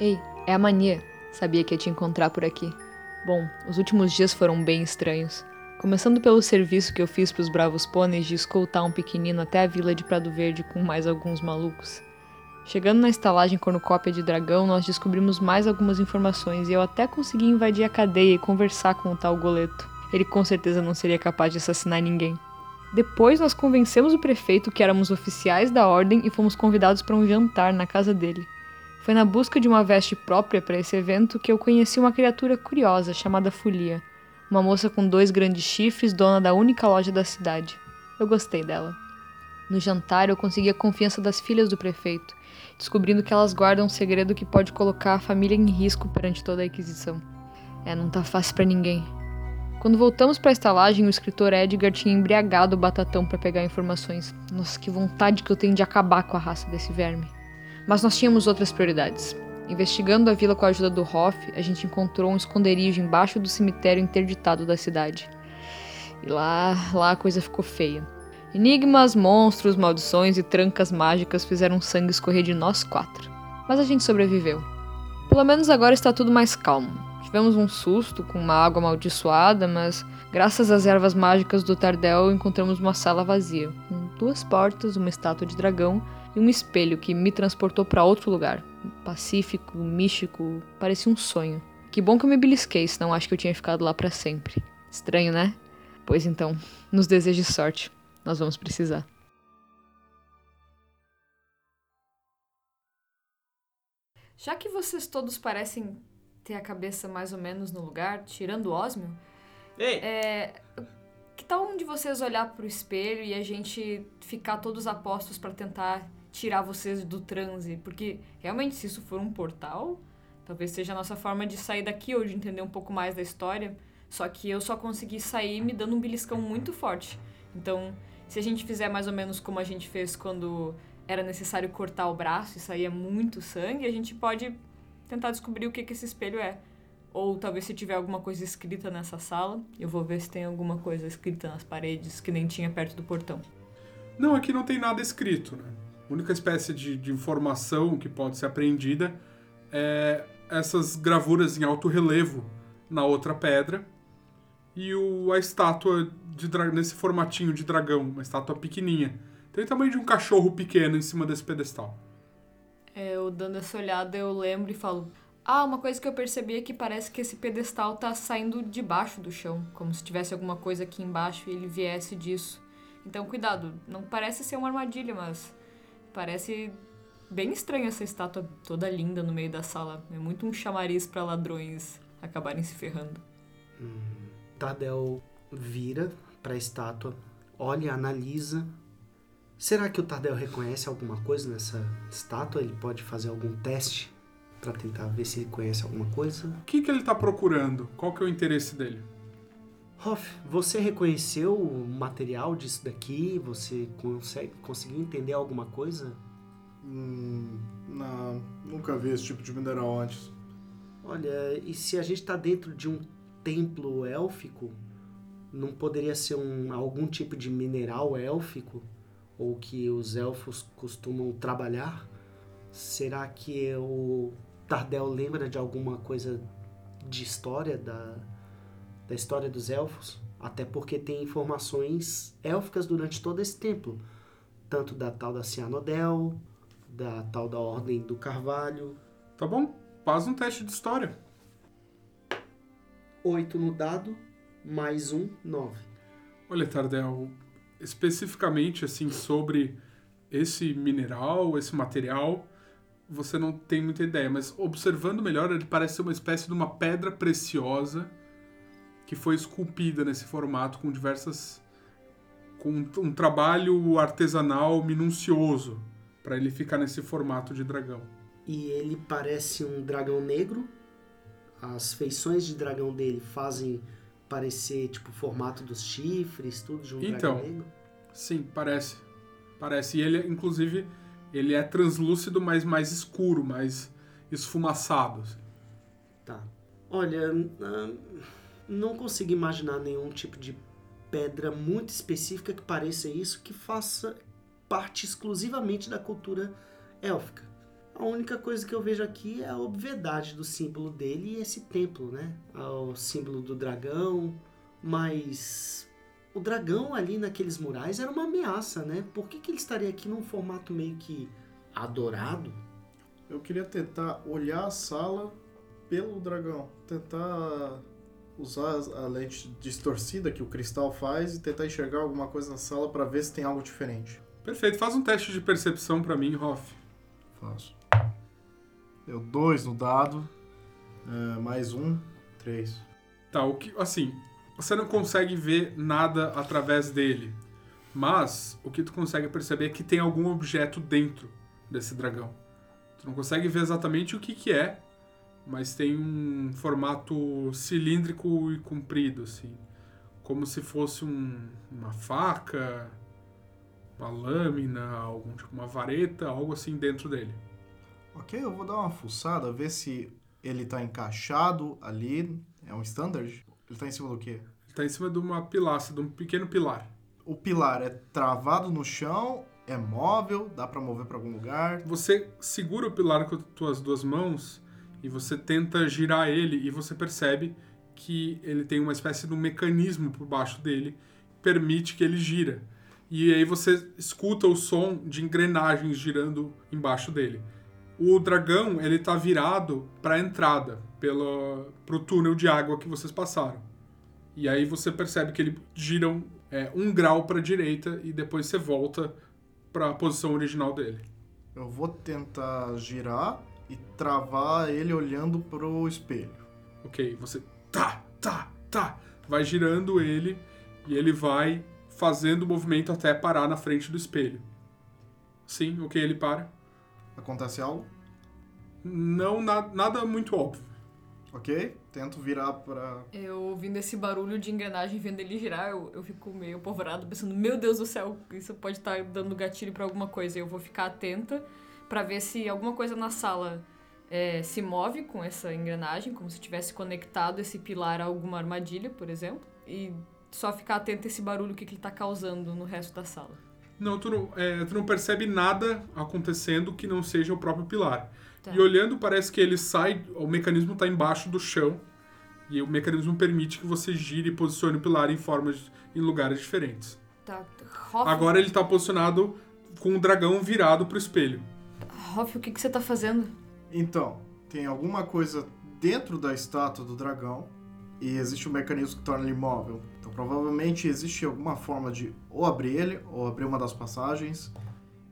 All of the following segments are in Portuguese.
Ei, é a mania. Sabia que ia te encontrar por aqui. Bom, os últimos dias foram bem estranhos. Começando pelo serviço que eu fiz para os bravos pôneis de escoltar um pequenino até a vila de Prado Verde com mais alguns malucos. Chegando na estalagem cornucópia de dragão, nós descobrimos mais algumas informações e eu até consegui invadir a cadeia e conversar com o tal Goleto. Ele com certeza não seria capaz de assassinar ninguém. Depois nós convencemos o prefeito que éramos oficiais da ordem e fomos convidados para um jantar na casa dele. Foi na busca de uma veste própria para esse evento que eu conheci uma criatura curiosa chamada Folia, uma moça com dois grandes chifres, dona da única loja da cidade. Eu gostei dela. No jantar eu consegui a confiança das filhas do prefeito, descobrindo que elas guardam um segredo que pode colocar a família em risco perante toda a Inquisição. É, não tá fácil para ninguém. Quando voltamos para a estalagem, o escritor Edgar tinha embriagado o batatão para pegar informações. Nossa, que vontade que eu tenho de acabar com a raça desse verme. Mas nós tínhamos outras prioridades. Investigando a vila com a ajuda do Hoff, a gente encontrou um esconderijo embaixo do cemitério interditado da cidade. E lá, lá a coisa ficou feia. Enigmas, monstros, maldições e trancas mágicas fizeram sangue escorrer de nós quatro. Mas a gente sobreviveu. Pelo menos agora está tudo mais calmo. Tivemos um susto com uma água amaldiçoada, mas graças às ervas mágicas do Tardel encontramos uma sala vazia, com duas portas, uma estátua de dragão e um espelho que me transportou para outro lugar. Pacífico, místico, parecia um sonho. Que bom que eu me belisquei, senão acho que eu tinha ficado lá para sempre. Estranho, né? Pois então, nos deseje sorte. Nós vamos precisar. Já que vocês todos parecem ter a cabeça mais ou menos no lugar, tirando o Osmio. Ei! É, que tal um de vocês olhar pro espelho e a gente ficar todos apostos para tentar tirar vocês do transe? Porque realmente, se isso for um portal, talvez seja a nossa forma de sair daqui ou de entender um pouco mais da história. Só que eu só consegui sair me dando um beliscão muito forte. Então, se a gente fizer mais ou menos como a gente fez quando era necessário cortar o braço e saía muito sangue, a gente pode tentar descobrir o que, que esse espelho é. Ou talvez se tiver alguma coisa escrita nessa sala, eu vou ver se tem alguma coisa escrita nas paredes que nem tinha perto do portão. Não, aqui não tem nada escrito, né? A única espécie de, de informação que pode ser apreendida é essas gravuras em alto relevo na outra pedra e o, a estátua de nesse formatinho de dragão, uma estátua pequenininha. Tem o tamanho de um cachorro pequeno em cima desse pedestal. É, eu dando essa olhada, eu lembro e falo: Ah, uma coisa que eu percebi é que parece que esse pedestal tá saindo debaixo do chão, como se tivesse alguma coisa aqui embaixo e ele viesse disso. Então, cuidado, não parece ser uma armadilha, mas parece bem estranha essa estátua toda linda no meio da sala. É muito um chamariz para ladrões acabarem se ferrando. Hum, Tardel vira para a estátua, olha, analisa Será que o Tardel reconhece alguma coisa nessa estátua? Ele pode fazer algum teste para tentar ver se ele conhece alguma coisa? O que, que ele está procurando? Qual que é o interesse dele? Hoff, você reconheceu o material disso daqui? Você consegue, conseguiu entender alguma coisa? Hum, não, nunca vi esse tipo de mineral antes. Olha, e se a gente está dentro de um templo élfico, não poderia ser um, algum tipo de mineral élfico? ou que os elfos costumam trabalhar? Será que o Tardel lembra de alguma coisa de história da, da história dos elfos? Até porque tem informações élficas durante todo esse tempo, tanto da tal da Cianodel, da tal da Ordem do Carvalho. Tá bom, faz um teste de história. Oito no dado, mais um, nove. Olha, Tardel, especificamente assim sobre esse mineral, esse material, você não tem muita ideia, mas observando melhor, ele parece ser uma espécie de uma pedra preciosa que foi esculpida nesse formato com diversas com um trabalho artesanal minucioso para ele ficar nesse formato de dragão. E ele parece um dragão negro. As feições de dragão dele fazem parecer tipo o formato dos chifres, tudo de um então, dragão negro? Sim, parece. Parece. E ele, inclusive, ele é translúcido, mas mais escuro, mais esfumaçado. Assim. Tá. Olha, não consigo imaginar nenhum tipo de pedra muito específica que pareça isso, que faça parte exclusivamente da cultura élfica. A única coisa que eu vejo aqui é a obviedade do símbolo dele e esse templo, né? O símbolo do dragão, mas o dragão ali naqueles murais era uma ameaça, né? Por que, que ele estaria aqui num formato meio que adorado? Eu queria tentar olhar a sala pelo dragão. Tentar usar a lente distorcida que o cristal faz e tentar enxergar alguma coisa na sala para ver se tem algo diferente. Perfeito, faz um teste de percepção pra mim, Hoff. Faço. Deu dois no dado. É, mais um, três. Tá, o que. Assim, você não consegue ver nada através dele. Mas o que tu consegue perceber é que tem algum objeto dentro desse dragão. Tu não consegue ver exatamente o que, que é, mas tem um formato cilíndrico e comprido, assim. Como se fosse um- uma faca, uma lâmina, algum tipo, uma vareta, algo assim dentro dele. Ok, eu vou dar uma fuçada, ver se ele tá encaixado ali. É um standard? Ele tá em cima do quê? Ele tá em cima de uma pilastra, de um pequeno pilar. O pilar é travado no chão, é móvel, dá pra mover pra algum lugar. Você segura o pilar com as tuas duas mãos e você tenta girar ele e você percebe que ele tem uma espécie de um mecanismo por baixo dele que permite que ele gira. E aí você escuta o som de engrenagens girando embaixo dele. O dragão, ele tá virado para a entrada, pelo pro túnel de água que vocês passaram. E aí você percebe que ele gira um, é, um grau para direita e depois você volta para a posição original dele. Eu vou tentar girar e travar ele olhando pro espelho. Ok, você tá, tá, tá, vai girando ele e ele vai fazendo o movimento até parar na frente do espelho. Sim, ok, ele para. Acontece algo? Não, na- nada muito óbvio. Ok? Tento virar pra. Eu ouvindo esse barulho de engrenagem, vendo ele girar, eu, eu fico meio apavorado, pensando, meu Deus do céu, isso pode estar dando gatilho pra alguma coisa. Eu vou ficar atenta pra ver se alguma coisa na sala é, se move com essa engrenagem, como se tivesse conectado esse pilar a alguma armadilha, por exemplo. E só ficar atento a esse barulho, o que, que ele tá causando no resto da sala. Não, tu não, é, tu não percebe nada acontecendo que não seja o próprio pilar. Tá. E olhando, parece que ele sai, o mecanismo está embaixo do chão. E o mecanismo permite que você gire e posicione o pilar em formas, em lugares diferentes. Tá. Agora ele está posicionado com o dragão virado pro espelho. Hoff, o que, que você tá fazendo? Então, tem alguma coisa dentro da estátua do dragão e existe um mecanismo que torna ele imóvel. Então, provavelmente existe alguma forma de ou abrir ele ou abrir uma das passagens.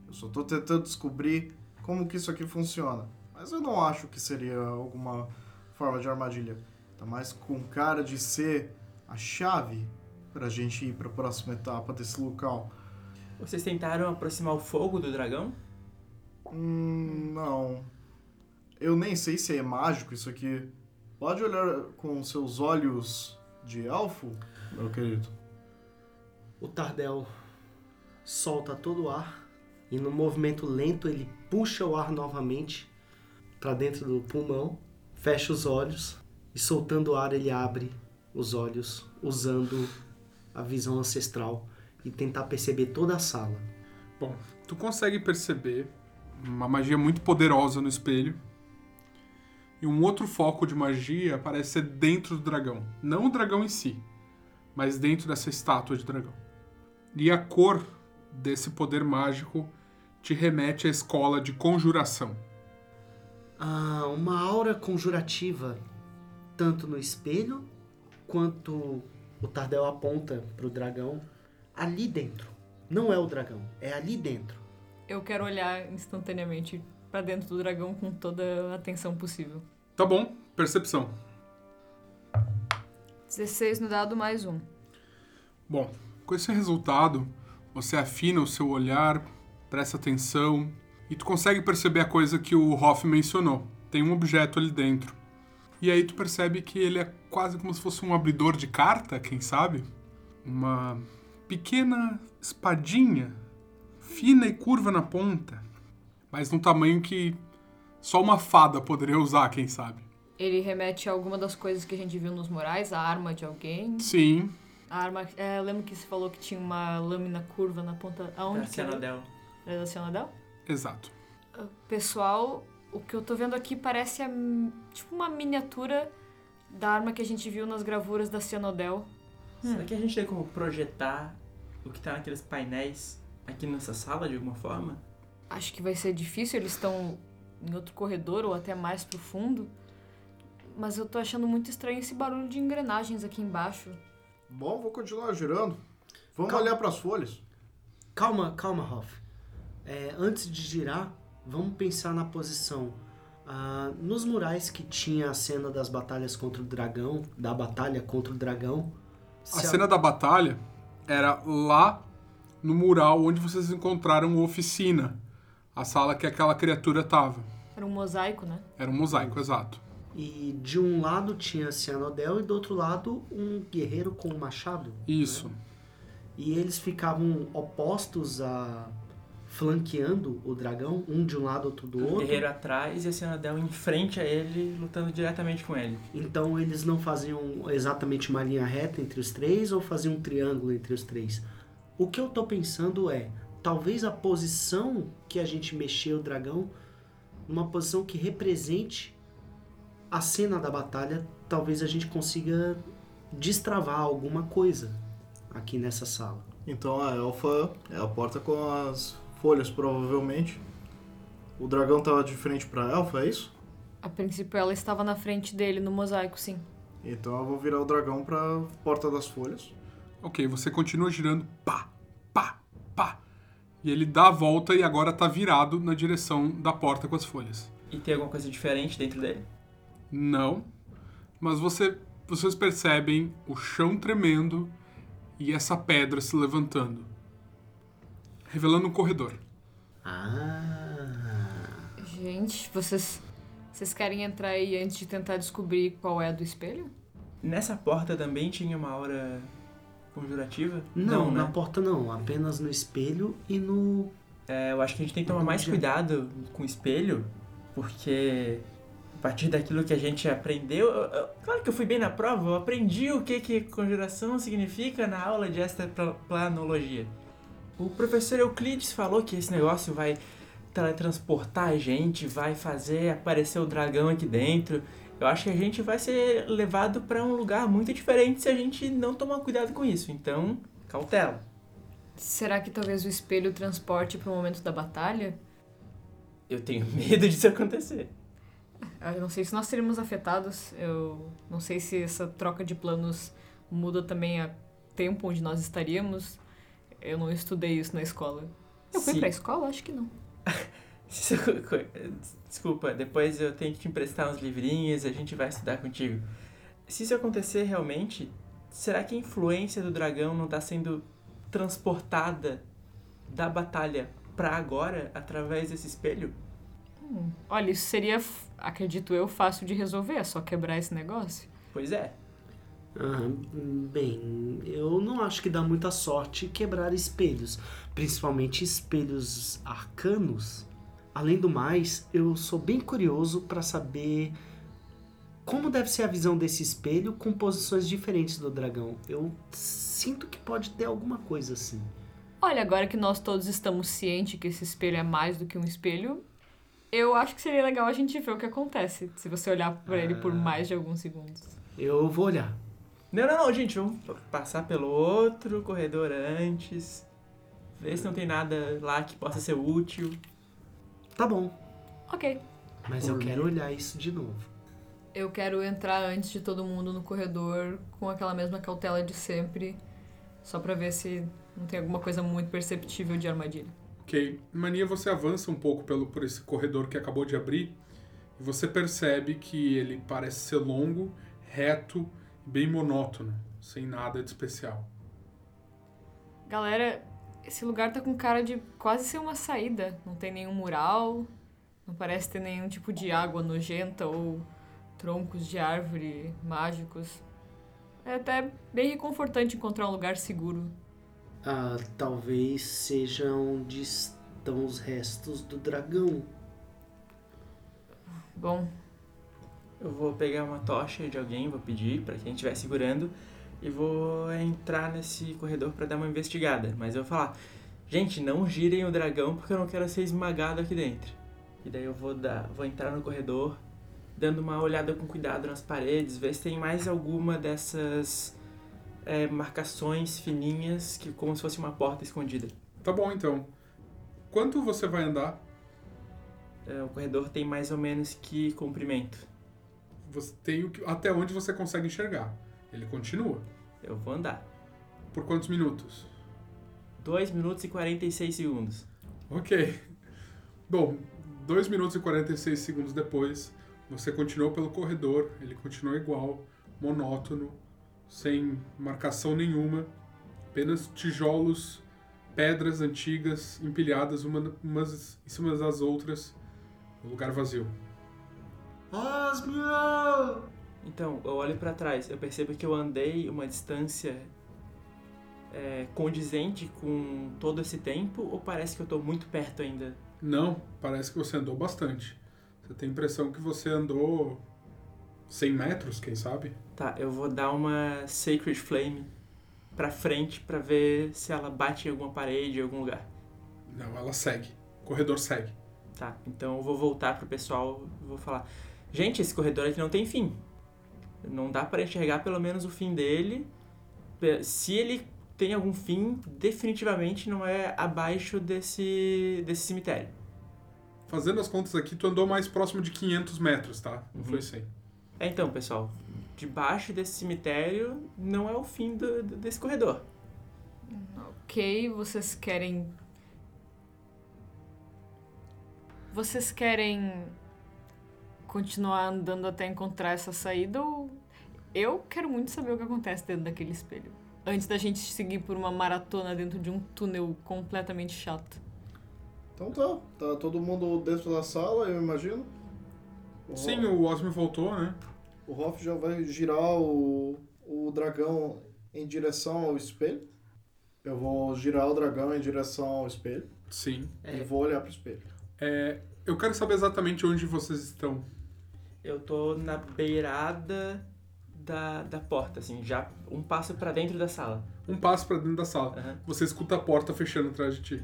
Eu só tô tentando descobrir como que isso aqui funciona. Mas eu não acho que seria alguma forma de armadilha. Tá mais com cara de ser a chave pra gente ir pra próxima etapa desse local. Vocês tentaram aproximar o fogo do dragão? Hum, não. Eu nem sei se é mágico isso aqui. Pode olhar com seus olhos de elfo, meu querido. O Tardel solta todo o ar e no movimento lento ele puxa o ar novamente para dentro do pulmão, fecha os olhos e soltando o ar ele abre os olhos usando a visão ancestral e tentar perceber toda a sala. Bom, tu consegue perceber uma magia muito poderosa no espelho. E um outro foco de magia parece ser dentro do dragão. Não o dragão em si, mas dentro dessa estátua de dragão. E a cor desse poder mágico te remete à escola de conjuração. Ah, uma aura conjurativa tanto no espelho quanto o Tardel aponta para o dragão ali dentro. Não é o dragão, é ali dentro. Eu quero olhar instantaneamente pra dentro do dragão com toda a atenção possível. Tá bom, percepção. 16 no dado mais um. Bom, com esse resultado, você afina o seu olhar, presta atenção e tu consegue perceber a coisa que o Hoff mencionou. Tem um objeto ali dentro. E aí tu percebe que ele é quase como se fosse um abridor de carta, quem sabe? Uma pequena espadinha, fina e curva na ponta, mas num tamanho que só uma fada poderia usar, quem sabe? Ele remete a alguma das coisas que a gente viu nos murais, a arma de alguém. Sim, A arma. É, eu lembro que você falou que tinha uma lâmina curva na ponta. Aonde Da que era? da Cianadel? exato. Pessoal, O que eu tô vendo aqui parece a, tipo uma miniatura da arma que a gente viu nas gravuras da Cianodel. Será que a gente tem como projetar o que tá naqueles painéis aqui nessa sala de alguma forma? Acho que vai ser difícil, eles estão em outro corredor ou até mais pro fundo. Mas eu tô achando muito estranho esse barulho de engrenagens aqui embaixo. Bom, vou continuar girando. Vamos Calma. olhar pras folhas. Calma, calma, Hoff. É, antes de girar, vamos pensar na posição. Ah, nos murais que tinha a cena das batalhas contra o dragão, da batalha contra o dragão. A se cena da batalha era lá no mural onde vocês encontraram a oficina. A sala que aquela criatura tava. Era um mosaico, né? Era um mosaico, exato. E de um lado tinha a Cianodel e do outro lado um guerreiro com um machado. Isso. E eles ficavam opostos a flanqueando o dragão, um de um lado, outro do O outro. guerreiro atrás e a Cianadel em frente a ele, lutando diretamente com ele. Então eles não faziam exatamente uma linha reta entre os três ou faziam um triângulo entre os três. O que eu tô pensando é, talvez a posição que a gente mexeu o dragão, numa posição que represente a cena da batalha, talvez a gente consiga destravar alguma coisa aqui nessa sala. Então a elfa é a porta com as folhas, provavelmente. O dragão tava de frente pra elfa, é isso? A princípio ela estava na frente dele no mosaico, sim. Então eu vou virar o dragão pra porta das folhas. Ok, você continua girando, pá, pá, pá. E ele dá a volta e agora tá virado na direção da porta com as folhas. E tem alguma coisa diferente dentro dele? Não, mas você, vocês percebem o chão tremendo e essa pedra se levantando, revelando um corredor. Ah. Gente, vocês. Vocês querem entrar aí antes de tentar descobrir qual é a do espelho? Nessa porta também tinha uma aura conjurativa? Não, né? na porta não, apenas no espelho e no É, eu acho que a gente tem que tomar mais cuidado com o espelho, porque a partir daquilo que a gente aprendeu. eu- eu- claro que eu fui bem na prova, eu aprendi o que, que conjuração significa na aula de extraplanologia. O professor Euclides falou que esse negócio vai teletransportar a gente, vai fazer aparecer o dragão aqui dentro. Eu acho que a gente vai ser levado para um lugar muito diferente se a gente não tomar cuidado com isso. Então, cautela. Será que talvez o espelho transporte pro momento da batalha? Eu tenho medo disso acontecer. Ah, Eu não sei se nós seremos afetados. Eu não sei se essa troca de planos muda também a tempo onde nós estaríamos. Eu não estudei isso na escola. Eu fui Se- pra escola? Acho que não. Desculpa, depois eu tenho que te emprestar uns livrinhos e a gente vai estudar contigo. Se isso acontecer realmente, será que a influência do dragão não está sendo transportada da batalha pra agora através desse espelho? Hum, Olha, isso seria, acredito eu, fácil de resolver. É só quebrar esse negócio. Pois é. Ah, bem, eu não acho que dá muita sorte quebrar espelhos, principalmente espelhos arcanos. Além do mais, eu sou bem curioso para saber como deve ser a visão desse espelho com posições diferentes do dragão. Eu sinto que pode ter alguma coisa assim. Olha, agora que nós todos estamos cientes que esse espelho é mais do que um espelho, eu acho que seria legal a gente ver o que acontece se você olhar por ele por mais de alguns segundos. Eu vou olhar. Não, não, não, gente, vamos passar pelo outro corredor antes. Ver se não tem nada lá que possa ser útil. Tá bom, Ok. mas eu quero olhar isso de novo. Eu quero entrar antes de todo mundo no corredor com aquela mesma cautela de sempre, só pra ver se não tem alguma coisa muito perceptível de armadilha. Ok, Mania, você avança um pouco pelo, por esse corredor que acabou de abrir e você percebe que ele parece ser longo, reto e bem monótono, sem nada de especial. Galera, esse lugar tá com cara de quase ser uma saída. Não tem nenhum mural, não parece ter nenhum tipo de água nojenta ou troncos de árvore mágicos. É até bem reconfortante encontrar um lugar seguro. Ah, talvez seja onde estão os restos do dragão. Bom, Eu vou pegar uma tocha de alguém, vou pedir pra quem estiver segurando e vou entrar nesse corredor pra dar uma investigada. Mas eu vou falar, gente, não girem o dragão porque eu não quero ser esmagado aqui dentro. E daí eu vou dar, vou entrar no corredor, dando uma olhada com cuidado nas paredes, ver se tem mais alguma dessas é, marcações fininhas, que como se fosse uma porta escondida. Tá bom, então. Quanto você vai andar? É, o corredor tem mais ou menos que comprimento. Você tem o que, até onde você consegue enxergar. Ele continua. Eu vou andar. Por quantos minutos? 2 minutos e 46 segundos. Ok. Bom, 2 minutos e 46 segundos depois, você continuou pelo corredor, ele continuou igual, monótono, sem marcação nenhuma, apenas tijolos, pedras antigas empilhadas uma- umas em cima das outras, um lugar vazio. Osmio! Então, eu olho pra trás, eu percebo que eu andei uma distância é, condizente com todo esse tempo, ou parece que eu tô muito perto ainda? Não, parece que você andou bastante. Você tem a impressão que você andou 100 metros, quem sabe? Tá, eu vou dar uma Sacred Flame pra frente pra ver se ela bate em alguma parede, em algum lugar. Não, ela segue. O corredor segue. Tá, então eu vou voltar pro pessoal e vou falar: Gente, esse corredor aqui não tem fim. Não dá pra enxergar pelo menos o fim dele. Se ele tem algum fim, definitivamente não é abaixo desse, desse cemitério. Fazendo as contas aqui, tu andou mais próximo de 500 metros, tá? Não foi 100. É, então, pessoal, debaixo desse cemitério não é o fim do- do- desse corredor. Ok, vocês querem. Vocês querem continuar andando até encontrar essa saída ou. Eu quero muito saber o que acontece dentro daquele espelho. Antes da gente seguir por uma maratona dentro de um túnel completamente chato. Então tá, tá todo mundo dentro da sala, eu imagino. O Sim, Ho- o Osmio voltou, né? o Hoff já vai girar o, o dragão em direção ao espelho. Eu vou girar o dragão em direção ao espelho Sim. e vou olhar pro espelho. É, eu quero saber exatamente onde vocês estão. Eu tô na beirada da, da porta, assim, já um passo pra dentro da sala. Um passo pra dentro da sala. Aham. Você escuta a porta fechando atrás de ti.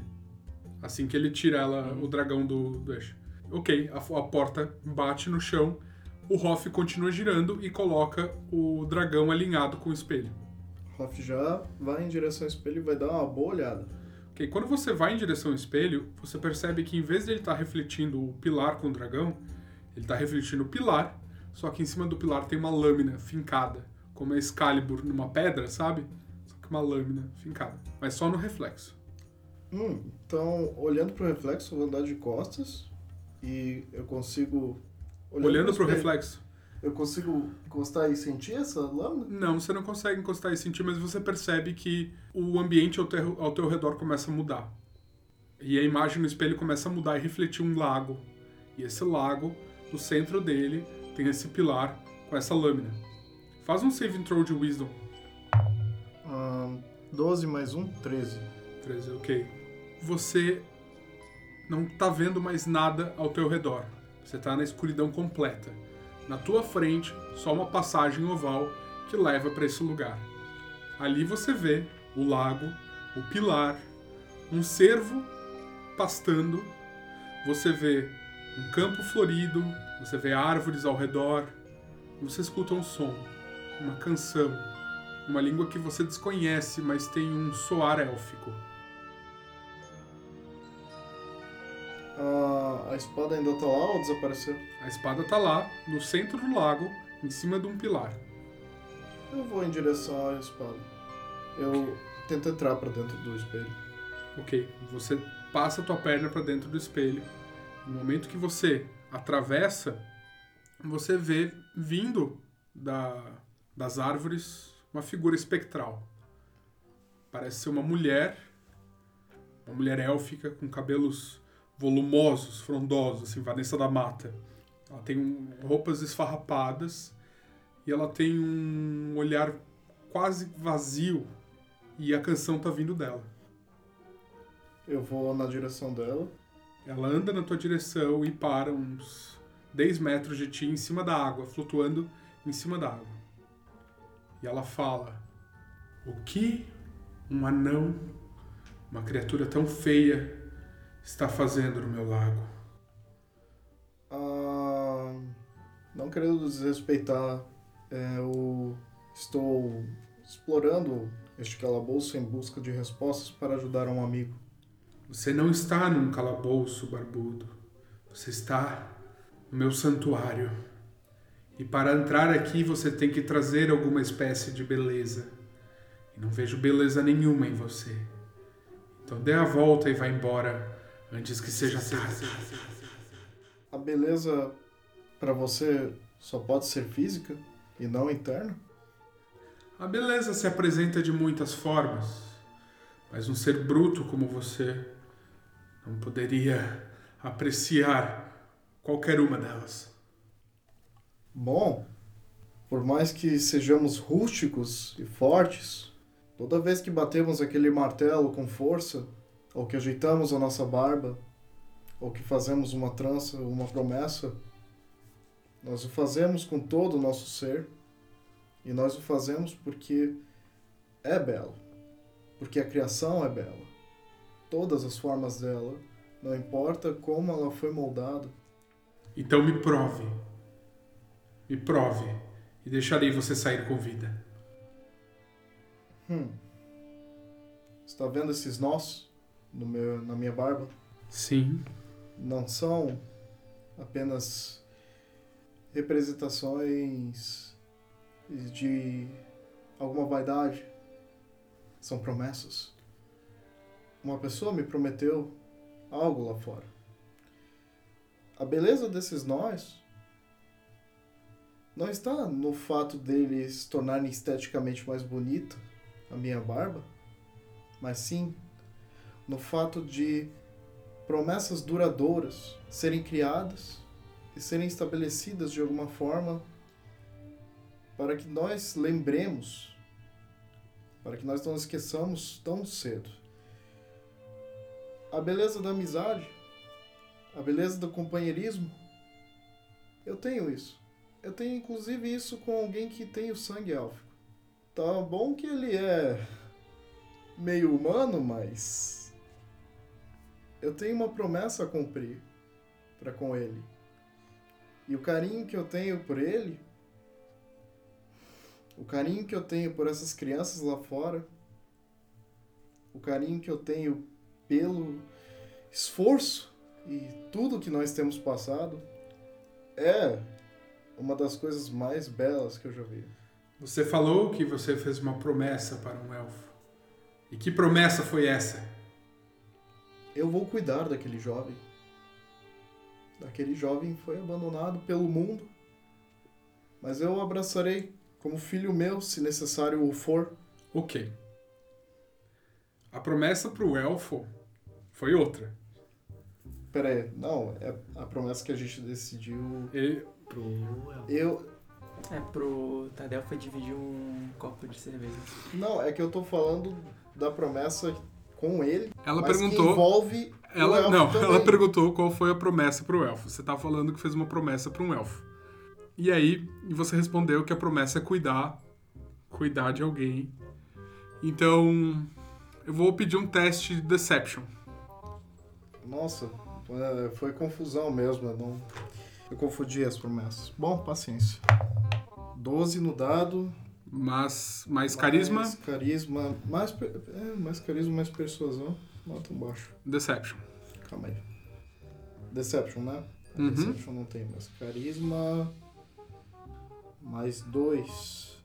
Assim que ele tira ela, Uhum. o dragão do, do eixo. Ok, a, a porta bate no chão. O Hoff continua girando e coloca o dragão alinhado com o espelho. O Hoff já vai em direção ao espelho e vai dar uma boa olhada. Ok, quando você vai em direção ao espelho, você percebe que em vez de ele estar refletindo o pilar com o dragão, ele está refletindo o pilar, só que em cima do pilar tem uma lâmina fincada, como a Excalibur numa pedra, sabe? Só que uma lâmina fincada, mas só no reflexo. Hum, então, olhando pro reflexo, eu vou andar de costas e eu consigo. Olhando pro espelho, reflexo. Eu consigo encostar e sentir essa lâmina? Não, você não consegue encostar e sentir, mas você percebe que o ambiente ao teu, ao teu redor começa a mudar. E a imagem no espelho começa a mudar e refletir um lago. E esse lago, no centro dele, tem esse pilar com essa lâmina. Faz um saving throw de Wisdom. Ahn, 12 mais 1, 13. 13, ok. Você não tá vendo mais nada ao teu redor. Você tá na escuridão completa. Na tua frente, só uma passagem oval que leva para esse lugar. Ali você vê o lago, o pilar, um cervo pastando. Você vê um campo florido, você vê árvores ao redor. E você escuta um som, uma canção, uma língua que você desconhece, mas tem um soar élfico. Ah, a espada ainda tá lá ou desapareceu? A espada tá lá, no centro do lago, em cima de um pilar. Eu vou em direção à espada. Eu tento entrar pra dentro do espelho. Ok, você passa a tua perna para dentro do espelho. No momento que você atravessa, você vê vindo da, das árvores uma figura espectral. Parece ser uma mulher, uma mulher élfica com cabelos volumosos, frondosos, assim, Vanessa da Mata. Ela tem um- roupas esfarrapadas e ela tem um olhar quase vazio e a canção tá vindo dela. Eu vou na direção dela. Ela anda na tua direção e para uns 10 metros de ti em cima da água, flutuando em cima da água. E ela fala: O que um anão, uma criatura tão feia, está fazendo no meu lago? Não querendo desrespeitar, é, eu estou explorando este calabouço em busca de respostas para ajudar um amigo. Você não está num calabouço, barbudo. Você está no meu santuário. E para entrar aqui você tem que trazer alguma espécie de beleza. E não vejo beleza nenhuma em você. Então dê a volta e vá embora antes que seja tarde. A beleza para você só pode ser física e não interna? A beleza se apresenta de muitas formas, mas um ser bruto como você não poderia apreciar qualquer uma delas. Bom, por mais que sejamos rústicos e fortes, toda vez que batemos aquele martelo com força, ou que ajeitamos a nossa barba, ou que fazemos uma trança, uma promessa, nós o fazemos com todo o nosso ser e nós o fazemos porque é belo, porque a criação é bela. Todas as formas dela, não importa como ela foi moldada. Então me prove. Me prove e deixarei você sair com vida. Hum. Está vendo esses nós no meu, na minha barba? Sim. Não são apenas representações de alguma vaidade. São promessas. Uma pessoa me prometeu algo lá fora. A beleza desses nós não está no fato deles tornarem esteticamente mais bonita a minha barba, mas sim no fato de promessas duradouras serem criadas e serem estabelecidas de alguma forma para que nós lembremos, para que nós não esqueçamos tão cedo. A beleza da amizade, a beleza do companheirismo, eu tenho isso. Eu tenho inclusive isso com alguém que tem o sangue élfico. Tá bom que ele é meio humano, mas eu tenho uma promessa a cumprir para com ele. E o carinho que eu tenho por ele, o carinho que eu tenho por essas crianças lá fora, o carinho que eu tenho pelo esforço e tudo que nós temos passado, é uma das coisas mais belas que eu já vi. Você falou que você fez uma promessa para um elfo. E que promessa foi essa? Eu vou cuidar daquele jovem. Aquele jovem foi abandonado pelo mundo, mas eu o abraçarei como filho meu, se necessário o for. Ok. A promessa para o elfo foi outra. Pera aí, não, é a promessa que a gente decidiu E Pro Eu. É, pro Tadeu foi dividir um copo de cerveja. Não, é que eu tô falando da promessa com ele. ela mas que perguntou. envolve. o Ela, elfo não, também. ela perguntou qual foi a promessa pro elfo. Você tá falando que fez uma promessa para um elfo. E aí, e você respondeu que a promessa é cuidar, cuidar de alguém. Então, eu vou pedir um teste de deception. Nossa, é, foi confusão mesmo. Eu, não... eu confundi as promessas. Bom, paciência. 12 no dado. Mas mais carisma, Mais carisma. Mais, é, mais carisma, mais persuasão. Nota um baixo. deception. Calma aí. Deception, né? Uhum. Deception não tem mais. Carisma. Mais 2.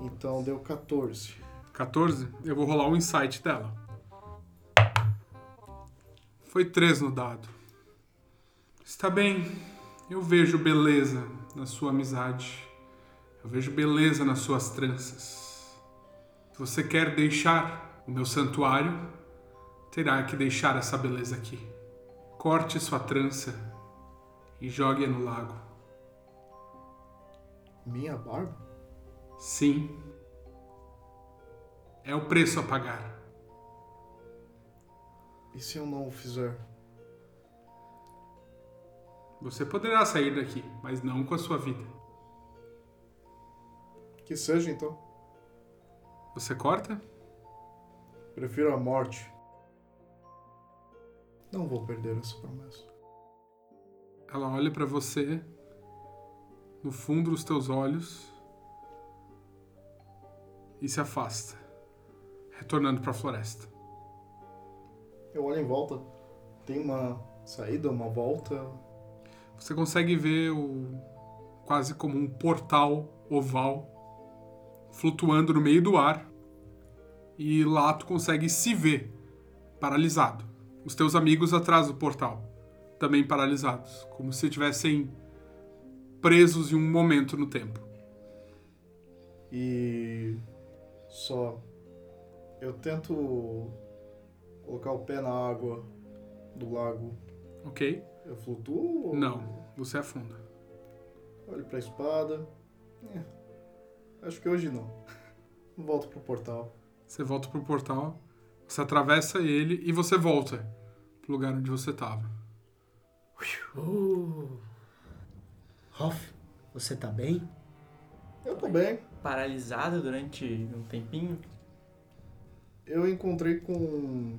Então deu 14. 14, eu vou rolar um insight dela. Foi 3 no dado. Está bem, eu vejo beleza na sua amizade. Eu vejo beleza nas suas tranças. Se você quer deixar o meu santuário, terá que deixar essa beleza aqui. Corte sua trança e jogue-a no lago. Minha barba? Sim. É o preço a pagar. E se eu não o fizer? Você poderá sair daqui, mas não com a sua vida. Que seja então. Você corta? Prefiro a morte. Não vou perder essa promessa. Ela olha pra você no fundo dos teus olhos e se afasta, retornando para a floresta. Eu olho em volta. Tem uma saída, uma volta. Você consegue ver o quase como um portal oval flutuando no meio do ar e lá tu consegue se ver paralisado. Os teus amigos atrás do portal também paralisados, como se estivessem presos em um momento no tempo. E só eu tento colocar o pé na água do lago. Ok? Eu flutuo? ou- Não, você afunda. Olho pra espada. É, acho que hoje não. Volto pro portal. Você volta pro portal, você atravessa ele e você volta pro lugar onde você tava. Uh. Hoff, você tá bem? Eu tô bem. Paralisado durante um tempinho. Eu encontrei com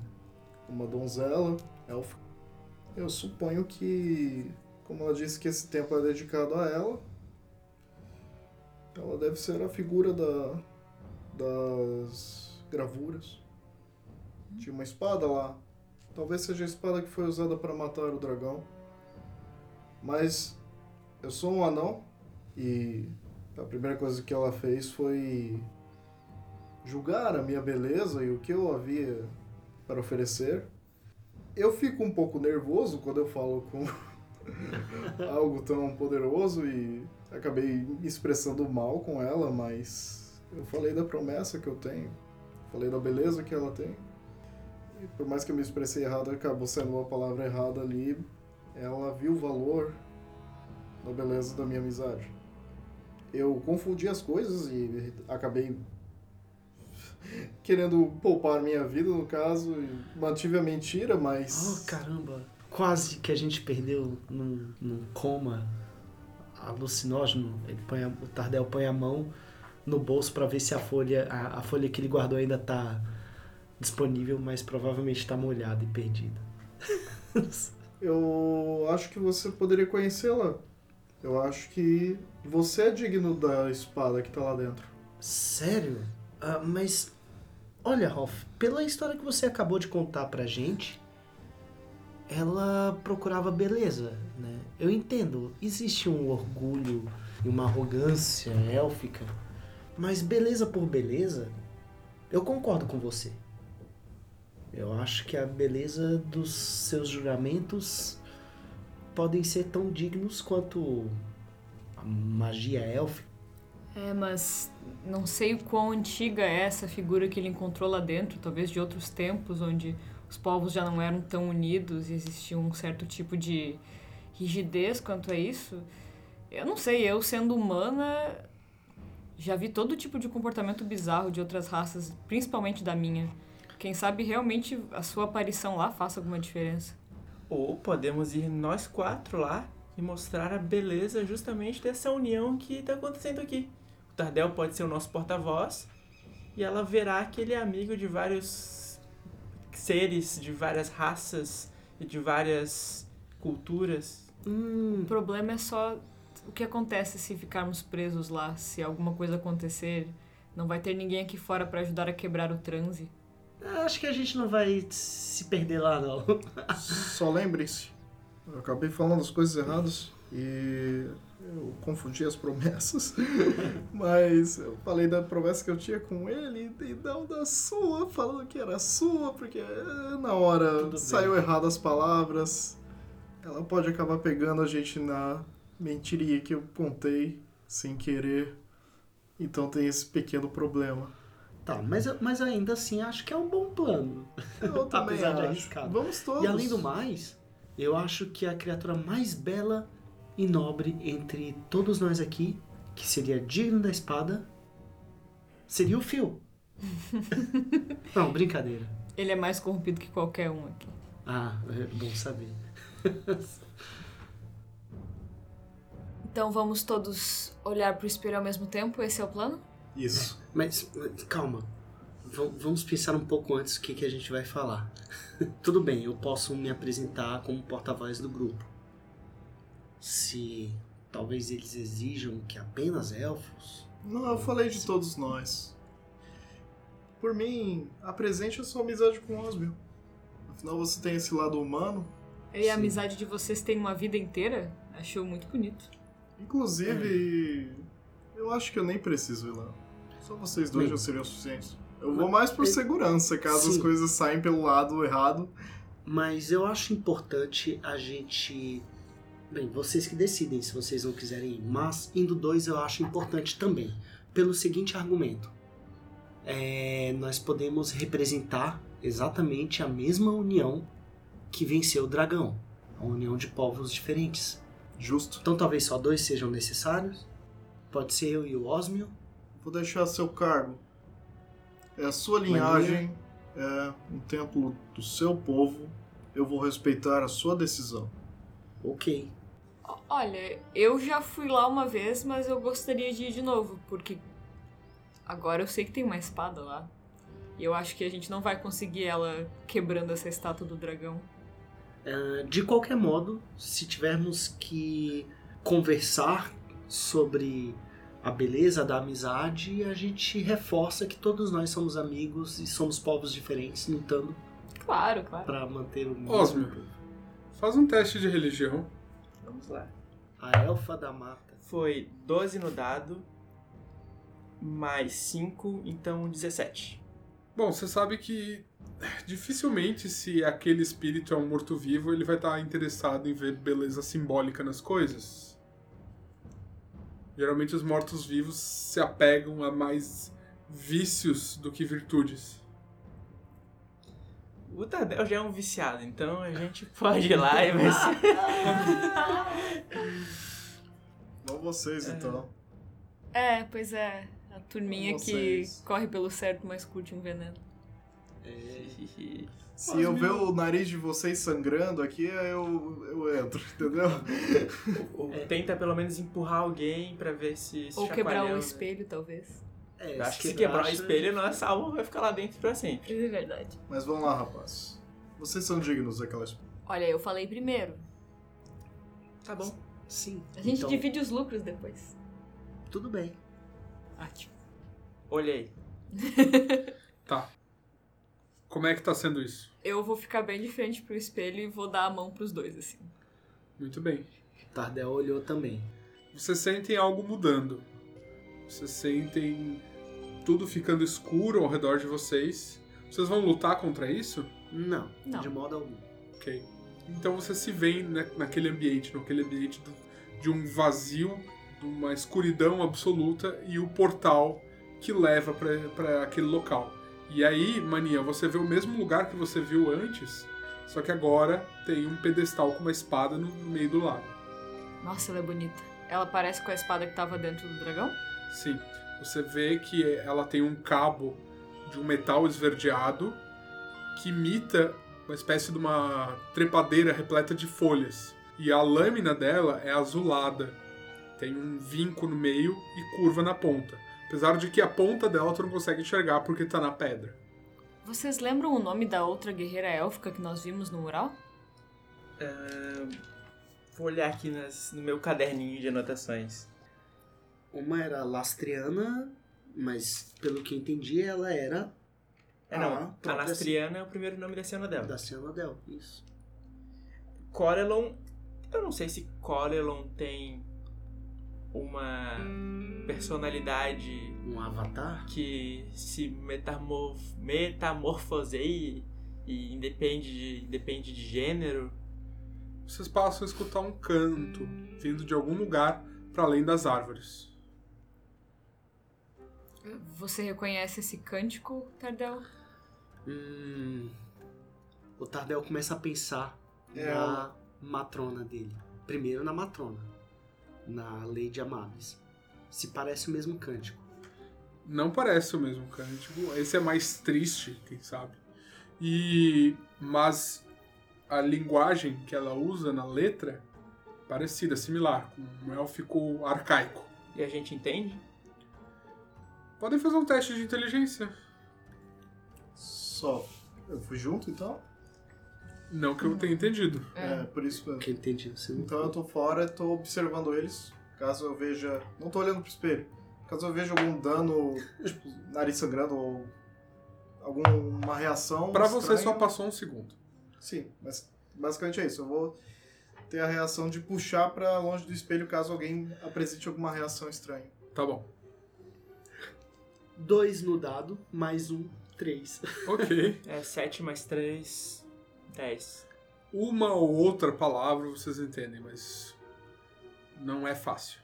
uma donzela, elfa. Eu suponho que, como ela disse que esse tempo é dedicado a ela, ela deve ser a figura da, das gravuras. Tinha uma espada lá. Talvez seja a espada que foi usada para matar o dragão. Mas eu sou um anão e a primeira coisa que ela fez foi julgar a minha beleza e o que eu havia para oferecer. Eu fico um pouco nervoso quando eu falo com algo tão poderoso e acabei me expressando mal com ela, mas eu falei da promessa que eu tenho, falei da beleza que ela tem. E por mais que eu me expressei errado, acabou sendo uma palavra errada ali, ela viu o valor da beleza da minha amizade. Eu confundi as coisas e acabei querendo poupar minha vida, no caso, e mantive a mentira, mas. Oh, caramba. Quase que a gente perdeu num, num coma alucinógeno. Ele põe a- o Tardel põe a mão no bolso pra ver se a folha, a, a folha que ele guardou ainda tá disponível, mas provavelmente tá molhada e perdida. Eu acho que você poderia conhecê-la. Eu acho que você é digno da espada que tá lá dentro. Sério? Ah, mas olha, Hoff, pela história que você acabou de contar pra gente, ela procurava beleza, né? Eu entendo, existe um orgulho e uma arrogância élfica, mas beleza por beleza, eu concordo com você. Eu acho que a beleza dos seus juramentos podem ser tão dignos quanto a magia élfica. É, mas não sei o quão antiga é essa figura que ele encontrou lá dentro, talvez de outros tempos, onde os povos já não eram tão unidos e existia um certo tipo de rigidez quanto a isso. Eu não sei, eu sendo humana já vi todo tipo de comportamento bizarro de outras raças, principalmente da minha. Quem sabe realmente a sua aparição lá faça alguma diferença. Ou podemos ir nós quatro lá e mostrar a beleza justamente dessa união que está acontecendo aqui. O Tardel pode ser o nosso porta-voz e ela verá que ele é amigo de vários seres, de várias raças e de várias culturas. Hum, O problema é só o que acontece se ficarmos presos lá, se alguma coisa acontecer. Não vai ter ninguém aqui fora para ajudar a quebrar o transe. Acho que a gente não vai se perder lá, não. Só lembre-se, eu acabei falando as coisas erradas e eu confundi as promessas, mas eu falei da promessa que eu tinha com ele e não da sua, falando que era sua, porque eh, na hora Tudo bem. saiu errado as palavras. Ela pode acabar pegando a gente na mentirinha que eu contei sem querer. Então tem esse pequeno problema. Tá, mas, mas ainda assim acho que é um bom plano. Eu também Apesar de acho. arriscado. Vamos todos. E além do mais, eu acho que a criatura mais bela e nobre entre todos nós aqui, que seria digno da espada, seria o Phil. não, brincadeira. Ele é mais corrompido que qualquer um aqui. Ah, é bom saber. Então vamos todos olhar pro espelho ao mesmo tempo? Esse é o plano? Isso. Mas, mas calma. V- vamos pensar um pouco antes o que, que a gente vai falar. Tudo bem, eu posso me apresentar como porta-voz do grupo. Se talvez eles exijam que apenas elfos. Não, eu falei de todos nós. Por mim, apresente a sua amizade com Osmio. Afinal, você tem esse lado humano. E a Sim. amizade de vocês tem uma vida inteira? Achou muito bonito. Inclusive, eu acho que eu nem preciso ir lá. Só vocês dois Bem. já seriam suficientes. Eu vou mais por Ele- segurança, caso as Sim. coisas saem pelo lado errado. Mas eu acho importante a gente. Bem, vocês que decidem se vocês não quiserem ir. Mas indo dois eu acho importante também. Pelo seguinte argumento: É, nós podemos representar exatamente a mesma união que venceu o dragão a união de povos diferentes. Justo. Então talvez só dois sejam necessários. Pode ser eu e o Osmio. Vou deixar seu cargo. É a sua linhagem, é um templo do seu povo. Eu vou respeitar a sua decisão. Ok. Olha, eu já fui lá uma vez, mas eu gostaria de ir de novo, porque agora eu sei que tem uma espada lá. E eu acho que a gente não vai conseguir ela quebrando essa estátua do dragão. Ah, De qualquer modo, se tivermos que conversar sobre a beleza da amizade, a gente reforça que todos nós somos amigos e somos povos diferentes, lutando Claro, claro. para manter o mesmo. Osmio. Faz um teste de religião. Vamos lá. A elfa da mata. Foi 12 no dado, mais 5, então 17. Bom, você sabe que dificilmente, se aquele espírito é um morto-vivo, ele vai estar interessado em ver beleza simbólica nas coisas. Geralmente os mortos-vivos se apegam a mais vícios do que virtudes. O Tadeu já é um viciado, então a gente pode ir lá e vai ser. Não vocês, então. É, pois é. A turminha que corre pelo certo, mas curte um veneno. Se eu ver o nariz de vocês sangrando aqui, eu, eu entro, entendeu? Ou tenta pelo menos empurrar alguém pra ver se. se Ou quebrar o chacoalhando. espelho, talvez. É, acho que se quebrar o espelho, nossa alma vai ficar lá dentro pra sempre. É verdade. Mas vamos lá, rapaz. Vocês são dignos daquela espada. Olha, eu falei primeiro. Tá bom. Sim. A gente então, divide os lucros depois. Tudo bem. Ótimo. Olhei. Tá. Como é que tá sendo isso? Eu vou ficar bem de frente pro espelho e vou dar a mão pros dois, assim. Muito bem. Tardel olhou também. Vocês sentem algo mudando. Vocês sentem tudo ficando escuro ao redor de vocês. Vocês vão lutar contra isso? Não, Não. de modo algum. Ok. Então você se vê na- naquele ambiente, naquele ambiente do- de um vazio, de uma escuridão absoluta e o portal que leva para aquele local. E aí, Mania, você vê o mesmo lugar que você viu antes, só que agora tem um pedestal com uma espada no meio do lago. Nossa, ela é bonita. Ela parece com a espada que tava dentro do dragão? Sim, você vê que ela tem um cabo de um metal esverdeado que imita uma espécie de uma trepadeira repleta de folhas. E a lâmina dela é azulada. Tem um vinco no meio e curva na ponta. Apesar de que a ponta dela tu não consegue enxergar porque tá na pedra. Vocês lembram o nome da outra guerreira élfica que nós vimos no mural? Ah, vou olhar aqui nas- no meu caderninho de anotações. Uma era Lastriana, mas pelo que entendi, ela era É, não. A própria- Nastriana é o primeiro nome da cena dela. da Cianadel. Isso. Corelon. Eu não sei se Corelon tem uma personalidade Um avatar? que se metamorf metamorfoseie e independe de, independe de gênero. Vocês passam a escutar um canto vindo de algum lugar para além das árvores. Você reconhece esse cântico, Tardel? Hum, o Tardel começa a pensar É, na matrona dele. Primeiro na matrona, na Lady Amabis. Se parece o mesmo cântico. Não parece o mesmo cântico. Esse é mais triste, quem sabe. E mas a linguagem que ela usa na letra é parecida, similar, com um élfico arcaico. E a gente entende? Podem fazer um teste de inteligência. Só. Eu fui junto, então? Não que eu tenha entendido. É, por isso mesmo. Que eu entendi. Você não... Então eu tô fora, tô observando eles caso eu veja. Não tô olhando pro espelho. Caso eu veja algum dano, tipo, nariz sangrando ou alguma reação. Pra você só estranha. passou um segundo. Sim, mas basicamente é isso. Eu vou ter a reação de puxar pra longe do espelho caso alguém apresente alguma reação estranha. Tá bom. Dois no dado, mais um, três. Ok. É 7 mais 3, 10. Uma ou outra palavra vocês entendem, mas não é fácil.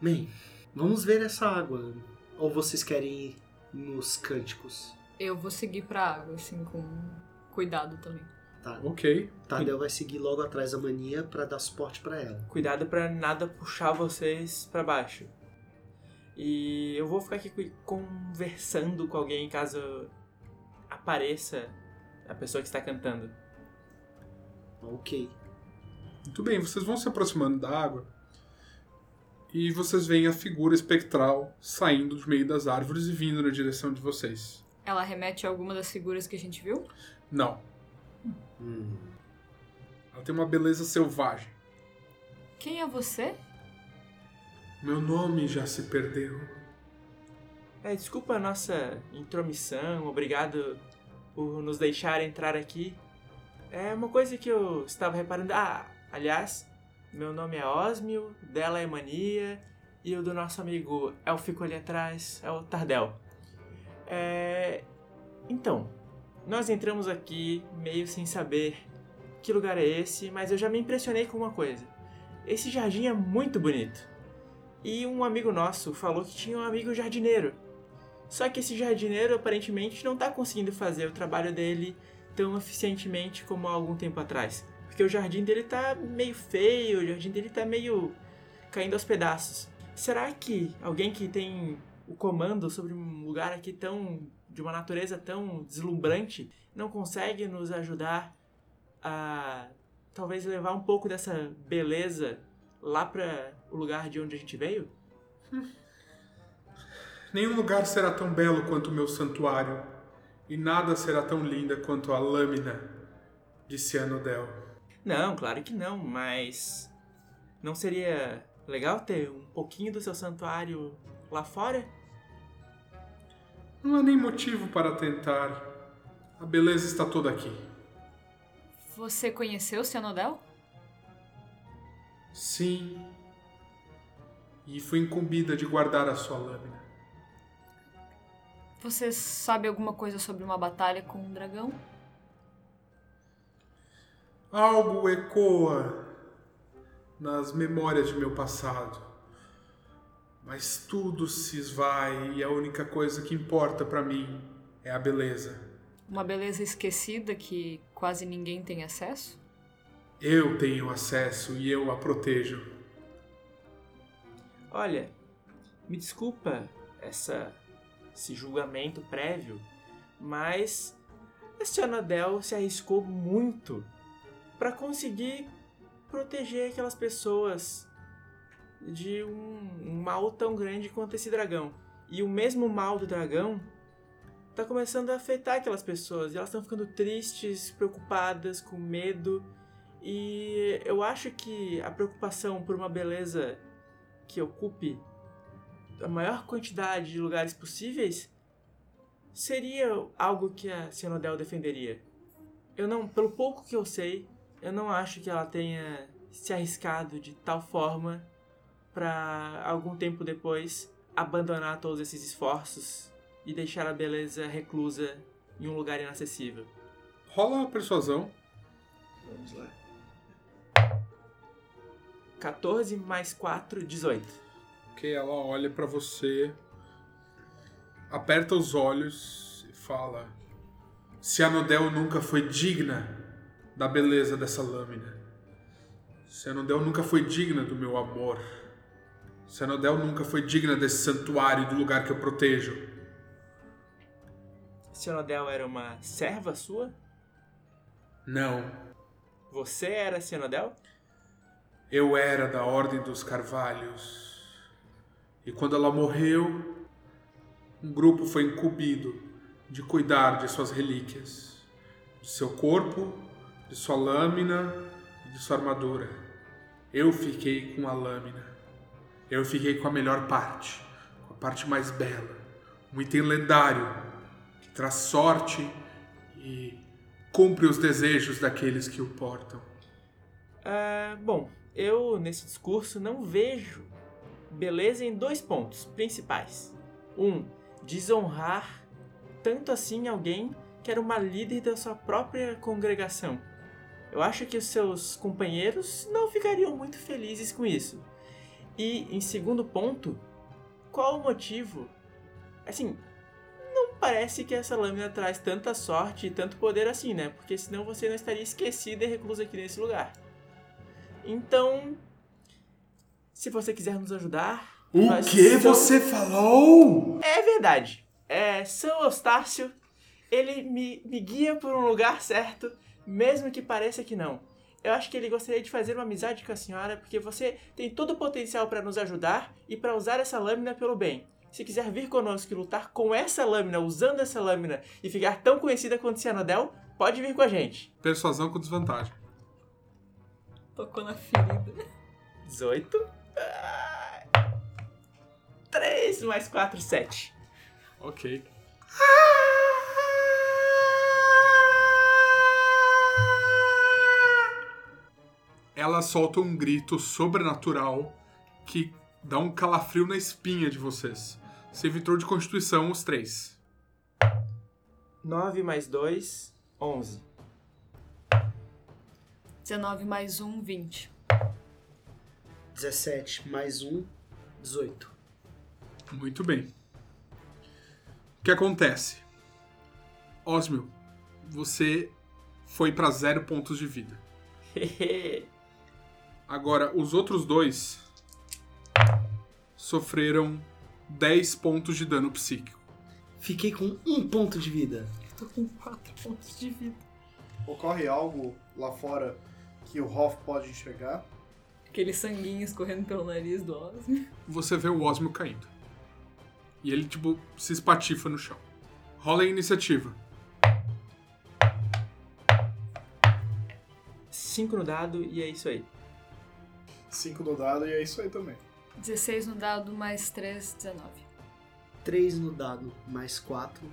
Bem, vamos ver essa água. Ou vocês querem ir nos cânticos? Eu vou seguir pra água, assim, com cuidado também. Tá. Ok. Tadeu vai seguir logo atrás da mania pra dar suporte pra ela. Cuidado pra nada puxar vocês pra baixo. E eu vou ficar aqui conversando com alguém caso apareça a pessoa que está cantando. Ok. Muito bem, vocês vão se aproximando da água e vocês veem a figura espectral saindo do meio das árvores e vindo na direção de vocês. Ela remete a alguma das figuras que a gente viu? Não, Hum. ela tem uma beleza selvagem. Quem é você? Meu nome já se perdeu. É, desculpa a nossa intromissão, obrigado por nos deixar entrar aqui. É uma coisa que eu estava reparando. Ah, aliás, meu nome é Osmio, dela é Mania, e o do nosso amigo Elfico ali atrás é o Tardel. É. Então, nós entramos aqui meio sem saber que lugar é esse, mas eu já me impressionei com uma coisa. Esse jardim é muito bonito. E um amigo nosso falou que tinha um amigo jardineiro. Só que esse jardineiro aparentemente não tá conseguindo fazer o trabalho dele tão eficientemente como há algum tempo atrás. Porque o jardim dele tá meio feio, o jardim dele tá meio caindo aos pedaços. Será que alguém que tem o comando sobre um lugar aqui tão de uma natureza tão deslumbrante não consegue nos ajudar a talvez levar um pouco dessa beleza lá para o lugar de onde a gente veio? Nenhum lugar será tão belo quanto o meu santuário, e nada será tão linda quanto a lâmina de Cianodel. Não, claro que não, mas não seria legal ter um pouquinho do seu santuário lá fora? Não há nem motivo para tentar. A beleza está toda aqui. Você conheceu o Cianodel? Sim. E fui incumbida de guardar a sua lâmina. Você sabe alguma coisa sobre uma batalha com um dragão? Algo ecoa nas memórias de meu passado. Mas tudo se esvai e a única coisa que importa para mim é a beleza. Uma beleza esquecida que quase ninguém tem acesso? Eu tenho acesso e eu a protejo. Olha, me desculpa essa esse julgamento prévio, mas este Anadel se arriscou muito para conseguir proteger aquelas pessoas de um, mal tão grande quanto esse dragão. E o mesmo mal do dragão tá começando a afetar aquelas pessoas. E elas estão ficando tristes, preocupadas, com medo. E eu acho que a preocupação por uma beleza que ocupe a maior quantidade de lugares possíveis seria algo que a Cianodel defenderia. Eu não, pelo pouco que eu sei, eu não acho que ela tenha se arriscado de tal forma para algum tempo depois abandonar todos esses esforços e deixar a beleza reclusa em um lugar inacessível. Rola a persuasão. Vamos lá. 14 mais 4, 18. Que ela olha pra você, aperta os olhos e fala: Cianodel nunca foi digna da beleza dessa lâmina. Cianodel nunca foi digna do meu amor. Cianodel nunca foi digna desse santuário do lugar que eu protejo. Cianodel era uma serva sua? Não, Você era Cianodel? Eu era da Ordem dos Carvalhos. E quando ela morreu, um grupo foi incumbido de cuidar de suas relíquias, de seu corpo, de sua lâmina e de sua armadura. Eu fiquei com a lâmina. Eu fiquei com a melhor parte, com a parte mais bela. Um item lendário que traz sorte e cumpre os desejos daqueles que o portam. Ah, bom, eu nesse discurso não vejo beleza em dois pontos principais. Um, desonrar tanto assim alguém que era uma líder da sua própria congregação. Eu acho que os seus companheiros não ficariam muito felizes com isso. E, em segundo ponto, qual o motivo? Assim, não parece que essa lâmina traz tanta sorte e tanto poder assim, né? Porque senão você não estaria esquecido e recluso aqui nesse lugar. Então, se você quiser nos ajudar. O que somos- você falou? É verdade. É, São Eustácio, ele me, me guia por um lugar certo, mesmo que pareça que não. Eu acho que ele gostaria de fazer uma amizade com a senhora, porque você tem todo o potencial para nos ajudar e para usar essa lâmina pelo bem. Se quiser vir conosco e lutar com essa lâmina, usando essa lâmina e ficar tão conhecida quanto Cianodel, pode vir com a gente. Persuasão com desvantagem. Tocou na ferida. 18. 3 mais 4, 7. Ok. Ela solta um grito sobrenatural que dá um calafrio na espinha de vocês. Você vitrou de constituição os três. 9 mais 2, 11. 19 mais 1, 20. 17 mais 1, 18. Muito bem. O que acontece? Osmio, você foi para zero pontos de vida. Agora, os outros dois sofreram 10 pontos de dano psíquico. Fiquei com um ponto de vida. Tô com 4 pontos de vida. Ocorre algo lá fora que o Hoff pode enxergar. Aquele sanguinho escorrendo pelo nariz do Osmo. Você vê o Osmio caindo. E ele, tipo, se espatifa no chão. Rola a iniciativa. 5 no dado e é isso aí. 5 no dado e é isso aí também. 16 no dado, mais 3, 19. 3 no dado, mais 4,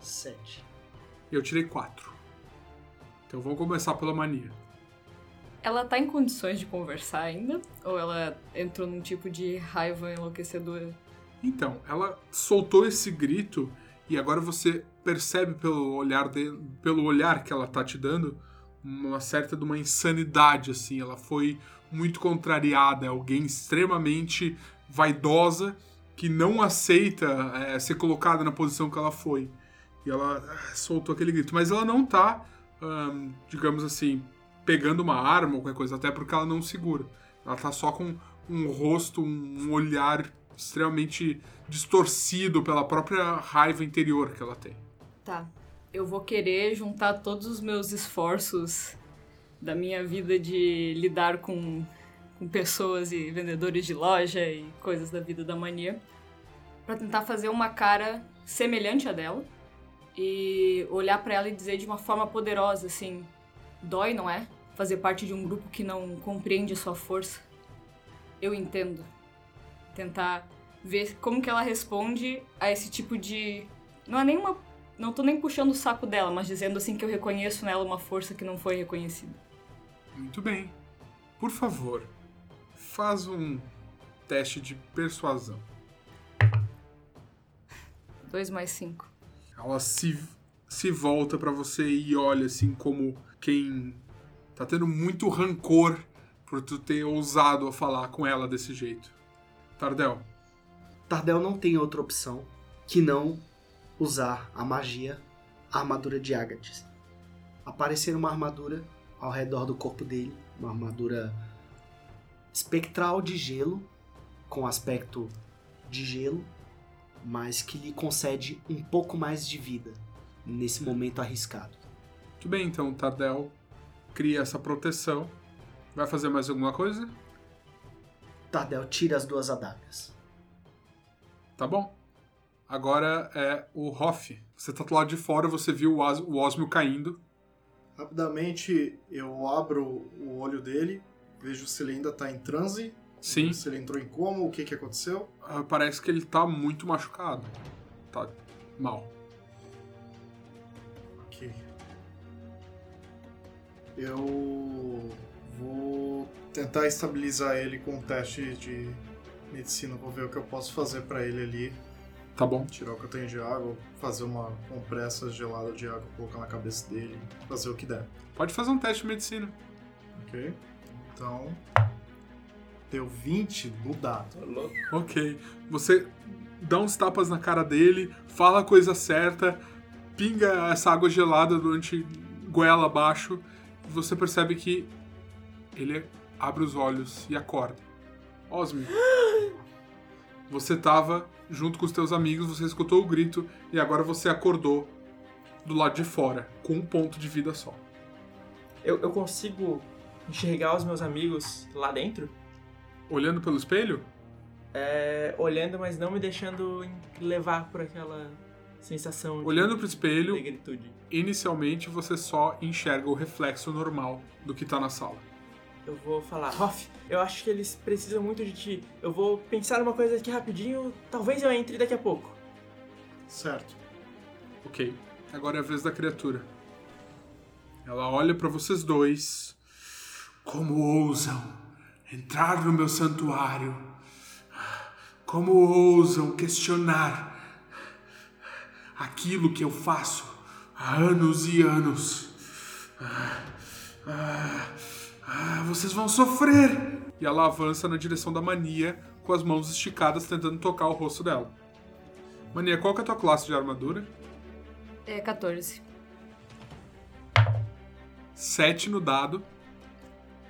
7. Eu tirei 4. Então vamos começar pela mania. Ela tá em condições de conversar ainda? Ou ela entrou num tipo de raiva enlouquecedora? Então, ela soltou esse grito e agora você percebe pelo olhar de, pelo olhar que ela tá te dando uma certa de uma insanidade assim. Ela foi muito contrariada, é alguém extremamente vaidosa que não aceita é, ser colocada na posição que ela foi. E ela ah, soltou aquele grito, mas ela não tá, ahn, digamos assim, pegando uma arma ou qualquer coisa, até porque ela não segura. Ela tá só com um rosto, um olhar extremamente distorcido pela própria raiva interior que ela tem. Tá. Eu vou querer juntar todos os meus esforços da minha vida de lidar com, com pessoas e vendedores de loja e coisas da vida da mania pra tentar fazer uma cara semelhante à dela e olhar pra ela e dizer de uma forma poderosa assim: dói, não é? Fazer parte de um grupo que não compreende a sua força. Eu entendo. Tentar ver como que ela responde a esse tipo de não é nenhuma não tô nem puxando o saco dela, mas dizendo assim que eu reconheço nela uma força que não foi reconhecida. Muito bem. Por favor, faz um teste de persuasão. 2 mais 5. Ela se, se volta pra você e olha assim como quem tá tendo muito rancor por tu ter ousado a falar com ela desse jeito. Tardel, Tardel não tem outra opção que não usar a magia a armadura de Agates. Aparecer uma armadura ao redor do corpo dele, uma armadura espectral de gelo, com aspecto de gelo, mas que lhe concede um pouco mais de vida nesse momento arriscado. Muito bem, então Tardel cria essa proteção. Vai fazer mais alguma coisa? Tardel tira as duas adagas. Tá bom. Agora é o Hoff. Você tá do lado de fora, você viu o, Os o Osmio caindo. Rapidamente eu abro o olho dele, Vejo se ele ainda tá em transe, Sim, se ele entrou em coma, o que que aconteceu. ah, parece que ele tá muito machucado. Tá mal. Eu vou tentar estabilizar ele com um teste de medicina. Vou ver o que eu posso fazer pra ele ali. Tá bom. Tirar o que eu tenho de água, fazer uma compressa gelada de água, colocar na cabeça dele, fazer o que der. Pode fazer um teste de medicina. Ok? Então. Deu 20 no dado. Ok. Você dá uns tapas na cara dele, fala a coisa certa, pinga essa água gelada durante goela abaixo, você percebe que ele abre os olhos e acorda. Osmi, você tava junto com os teus amigos, você escutou o grito e agora você acordou do lado de fora, com um ponto de vida só. Eu, eu consigo enxergar os meus amigos lá dentro? Olhando pelo espelho, É, olhando, mas não me deixando levar por aquela sensação de olhando pro espelho, negritude. Inicialmente você só enxerga o reflexo normal do que tá na sala. Eu vou falar, Hoff, eu acho que eles precisam muito de ti. Eu vou pensar uma coisa aqui rapidinho, talvez eu entre daqui a pouco. Certo. Ok, agora é a vez da criatura. Ela olha pra vocês dois. Como ousam entrar no meu santuário? Como ousam questionar aquilo que eu faço há anos e anos? Ah, ah, ah, vocês vão sofrer! E ela avança na direção da mania com as mãos esticadas tentando tocar o rosto dela. Mania, qual que é a tua classe de armadura? É 14. 7 no dado.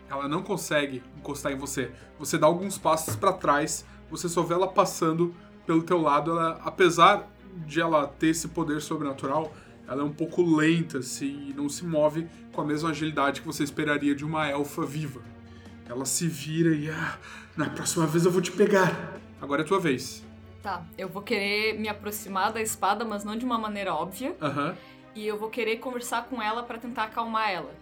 Ela não consegue encostar em você. Você dá alguns passos pra trás, você só vê ela passando pelo teu lado. Ela, apesar de ela ter esse poder sobrenatural, ela é um pouco lenta assim, e não se move com a mesma agilidade que você esperaria de uma elfa viva. Ela se vira e ah, na próxima vez eu vou te pegar. Agora é tua vez. Tá, eu vou querer me aproximar da espada, mas não de uma maneira óbvia. Aham. E eu vou querer conversar com ela pra tentar acalmar ela.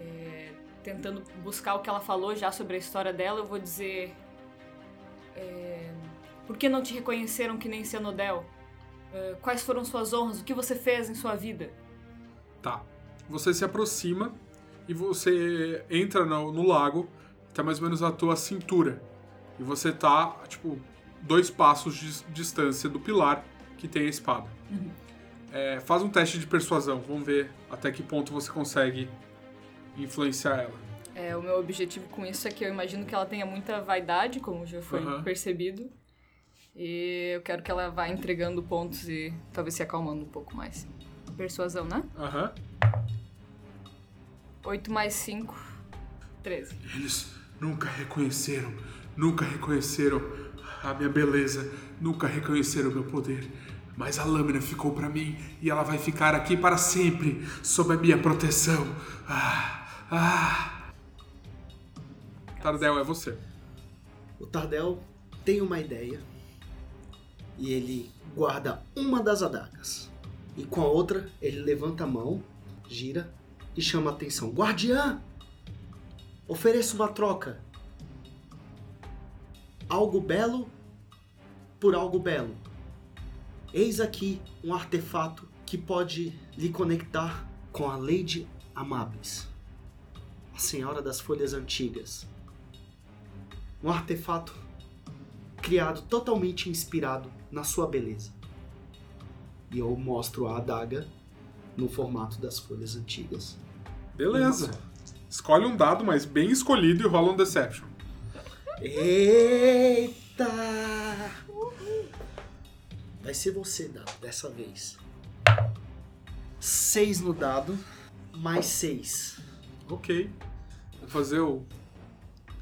É, tentando buscar o que ela falou já sobre a história dela, eu vou dizer. é, por que não te reconheceram que nem Cianodel? É, quais foram suas honras? O que você fez em sua vida? Tá. Você se aproxima e você entra no, no lago, até mais ou menos a tua cintura. E você tá, tipo, dois passos de distância do pilar que tem a espada. É, faz um teste de persuasão, vamos ver até que ponto você consegue influenciar ela. É, o meu objetivo com isso é que eu imagino que ela tenha muita vaidade, como já foi Aham. percebido. E eu quero que ela vá entregando pontos e talvez se acalmando um pouco mais. Persuasão, né? Aham. 8 mais 5, 13. Eles nunca reconheceram, nunca reconheceram a minha beleza, nunca reconheceram o meu poder. Mas a lâmina ficou pra mim e ela vai ficar aqui para sempre, sob a minha proteção. Ah, ah. Tardel, é você. O Tardel tem uma ideia e ele guarda uma das adagas. E com a outra, ele levanta a mão, gira e chama a atenção. Guardiã! Ofereço uma troca. Algo belo por algo belo. Eis aqui um artefato que pode lhe conectar com a Lady Amabis, a Senhora das Folhas Antigas. Um artefato criado totalmente inspirado na sua beleza. E eu mostro a adaga no formato das folhas antigas. Beleza. Escolhe um dado, mas bem escolhido e rola um Deception. Eita! Vai ser você, dado, dessa vez. Seis no dado, mais seis. Ok. Vou fazer o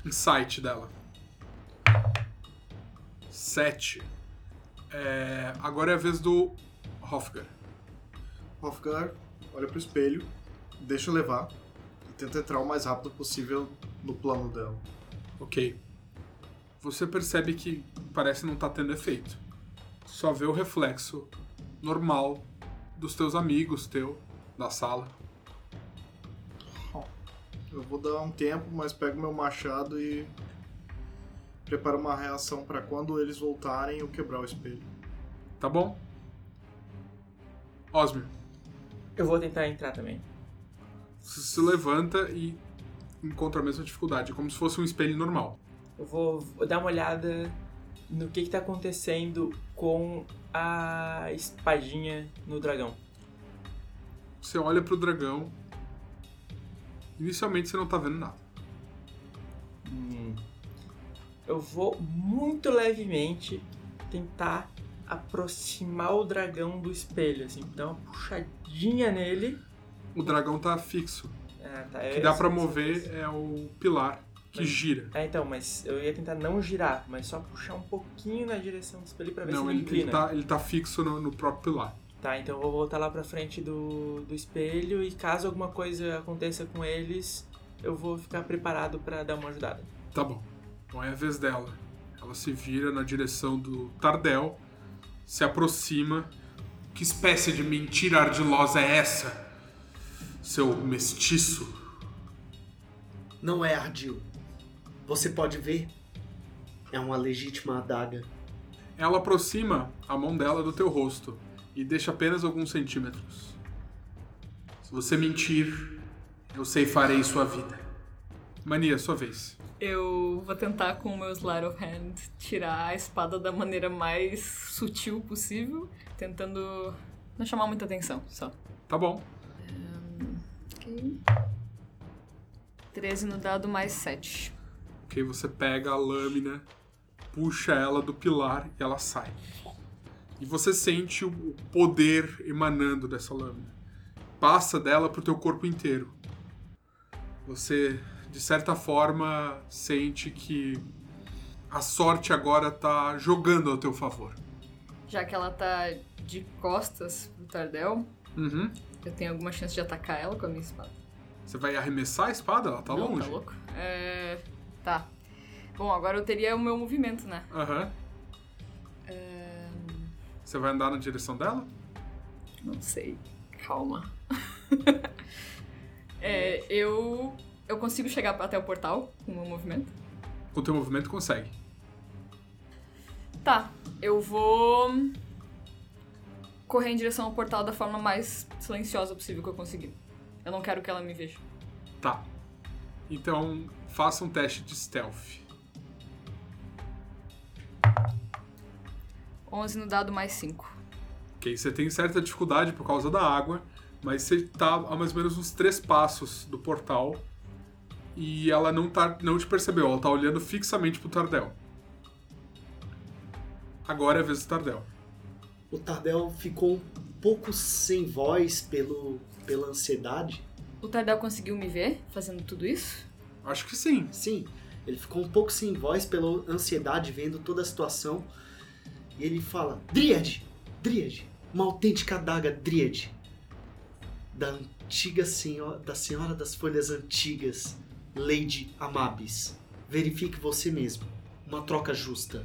insight dela. Sete. É, agora é a vez do Hofgar. Hofgar olha pro espelho, deixa eu levar e tenta entrar o mais rápido possível no plano dela. Ok. Você percebe que parece não estar tendo efeito. Só vê o reflexo normal dos teus amigos, teu, da sala. Eu vou dar um tempo, mas pego meu machado e preparo uma reação pra quando eles voltarem eu quebrar o espelho. Tá bom? Osmio, Eu vou tentar entrar também. você se levanta e encontra a mesma dificuldade, como se fosse um espelho normal. Eu vou, vou dar uma olhada no que, que tá acontecendo com a espadinha no dragão. Você olha pro dragão. Inicialmente você não tá vendo nada. Hum. Eu vou muito levemente tentar aproximar o dragão do espelho, assim, dar uma puxadinha nele. O dragão tá fixo. Ah, tá, O é- que dá pra mover é o pilar que Mas- gira. É, então, mas eu ia tentar não girar, mas só puxar um pouquinho na direção do espelho pra ver Não, se ele, inclina. tá, ele tá fixo no, no próprio pilar. Tá, então eu vou voltar lá pra frente do, do espelho e caso alguma coisa aconteça com eles, eu vou ficar preparado pra dar uma ajudada. Tá bom. Então é a vez dela. Ela se vira na direção do Tardel, se aproxima. Que espécie de mentira ardilosa é essa? Seu mestiço? Não é ardil. Você pode ver. É uma legítima adaga. Ela aproxima a mão dela do teu rosto e deixa apenas alguns centímetros. Se você mentir, eu ceifarei sua vida. Mania, sua vez. Eu vou tentar com o meu Slide of Hand tirar a espada da maneira mais sutil possível, tentando não chamar muita atenção, só. Tá bom. Ok. 13 no dado mais 7. Ok, você pega a lâmina, puxa ela do pilar e ela sai. E você sente o poder emanando dessa lâmina. Passa dela pro teu corpo inteiro. Você, de certa forma, sente que a sorte agora tá jogando ao teu favor. Já que ela tá de costas pro Tardel, Uhum. eu tenho alguma chance de atacar ela com a minha espada. Você vai arremessar a espada? Ela tá Não, longe. Tá louco? É. Tá. Bom, agora eu teria o meu movimento, né? Aham. É... Você vai andar na direção dela? Não sei. Calma. é, eu. Eu consigo chegar até o portal com o meu movimento? Com o teu movimento consegue. Tá. Eu vou. correr em direção ao portal da forma mais silenciosa possível que eu conseguir. Eu não quero que ela me veja. Tá. Então, faça um teste de stealth. 11 no dado mais 5. Ok, você tem certa dificuldade por causa da água, mas você tá a mais ou menos uns três passos do portal e ela não, tá, não te percebeu, ela tá olhando fixamente pro Tardel. Agora é a vez do Tardel. O Tardel ficou um pouco sem voz pelo, pela ansiedade. O Tardel conseguiu me ver fazendo tudo isso? Acho que sim. Sim, ele ficou um pouco sem voz pela ansiedade, vendo toda a situação. E ele fala: Dríade! Dríade! Uma autêntica adaga Dríade! Da antiga senhora, da Senhora das Folhas Antigas, Lady Amabis. Verifique você mesmo. Uma troca justa.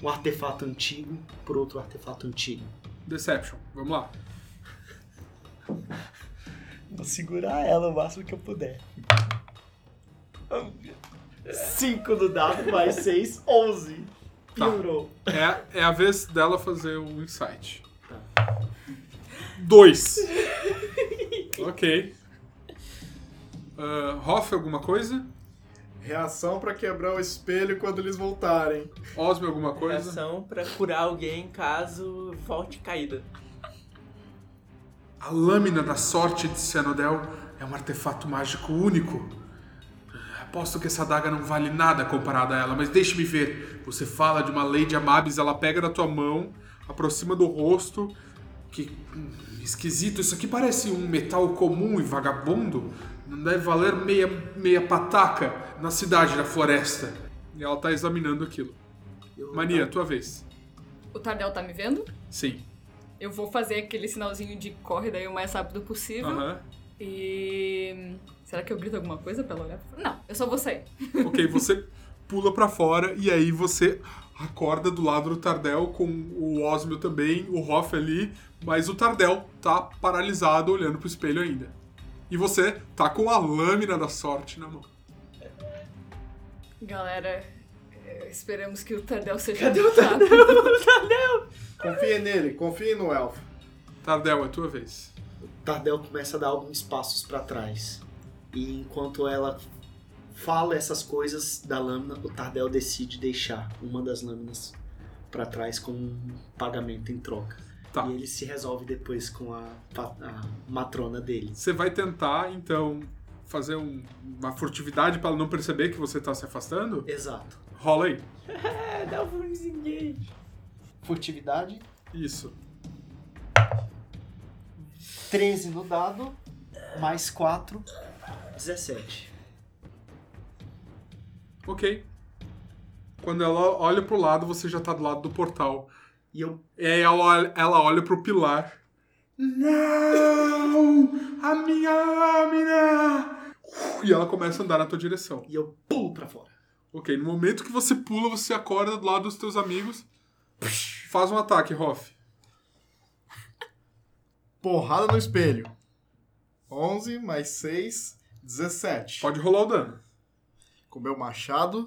Um artefato antigo por outro artefato antigo. Deception, vamos lá. Vou segurar ela o máximo que eu puder. 5 no dado, mais 6, 11. Piorou. É, é a vez dela fazer o insight. Dois. ok. Uh, Hoff, alguma coisa? Reação pra quebrar o espelho quando eles voltarem. Osmo, alguma coisa? Reação pra curar alguém caso volte caída. A lâmina da sorte de Cianodel é um artefato mágico único. Aposto que essa adaga não vale nada comparada a ela, mas deixe-me ver. Você fala de uma Lady Amabis, ela pega na tua mão, aproxima do rosto. Que hum, esquisito, isso aqui parece um metal comum e vagabundo. Não deve valer meia, meia pataca na cidade da floresta. E ela tá examinando aquilo. Eu- Mania, tua vez. O Tardel tá me vendo? Sim. Eu vou fazer aquele sinalzinho de corre daí o mais rápido possível. Aham. E. Será que eu grito alguma coisa pra ela olhar? Não, eu só vou sair. Ok, você pula pra fora e aí você acorda do lado do Tardel com o Osmio também, o Hoff ali, mas o Tardel tá paralisado olhando pro espelho ainda. E você tá com a lâmina da sorte na mão. Galera, é, esperamos que o Tardel seja Cadê o rápido. Tardel? Confie nele, confie no elfo. Tardel, é tua vez. Tardel começa a dar alguns passos para trás. E enquanto ela fala essas coisas da lâmina, o Tardel decide deixar uma das lâminas para trás como um pagamento em troca. Tá. E ele se resolve depois com a, a matrona dele. Você vai tentar, então, fazer um- uma furtividade pra ela não perceber que você tá se afastando? Exato. Rola aí. Dá um disengage. Furtividade, Isso. 13 no dado, mais 4, 17. Ok. Quando ela olha pro lado, você já tá do lado do portal. E eu E aí ela olha, ela olha pro pilar. Não! A minha lâmina! E ela começa a andar na tua direção. e eu pulo pra fora. Ok, no momento que você pula, você acorda do lado dos teus amigos. Faz um ataque, Hoff. Porrada no espelho. 11 mais 6, 17. Pode rolar o dano. Com meu machado,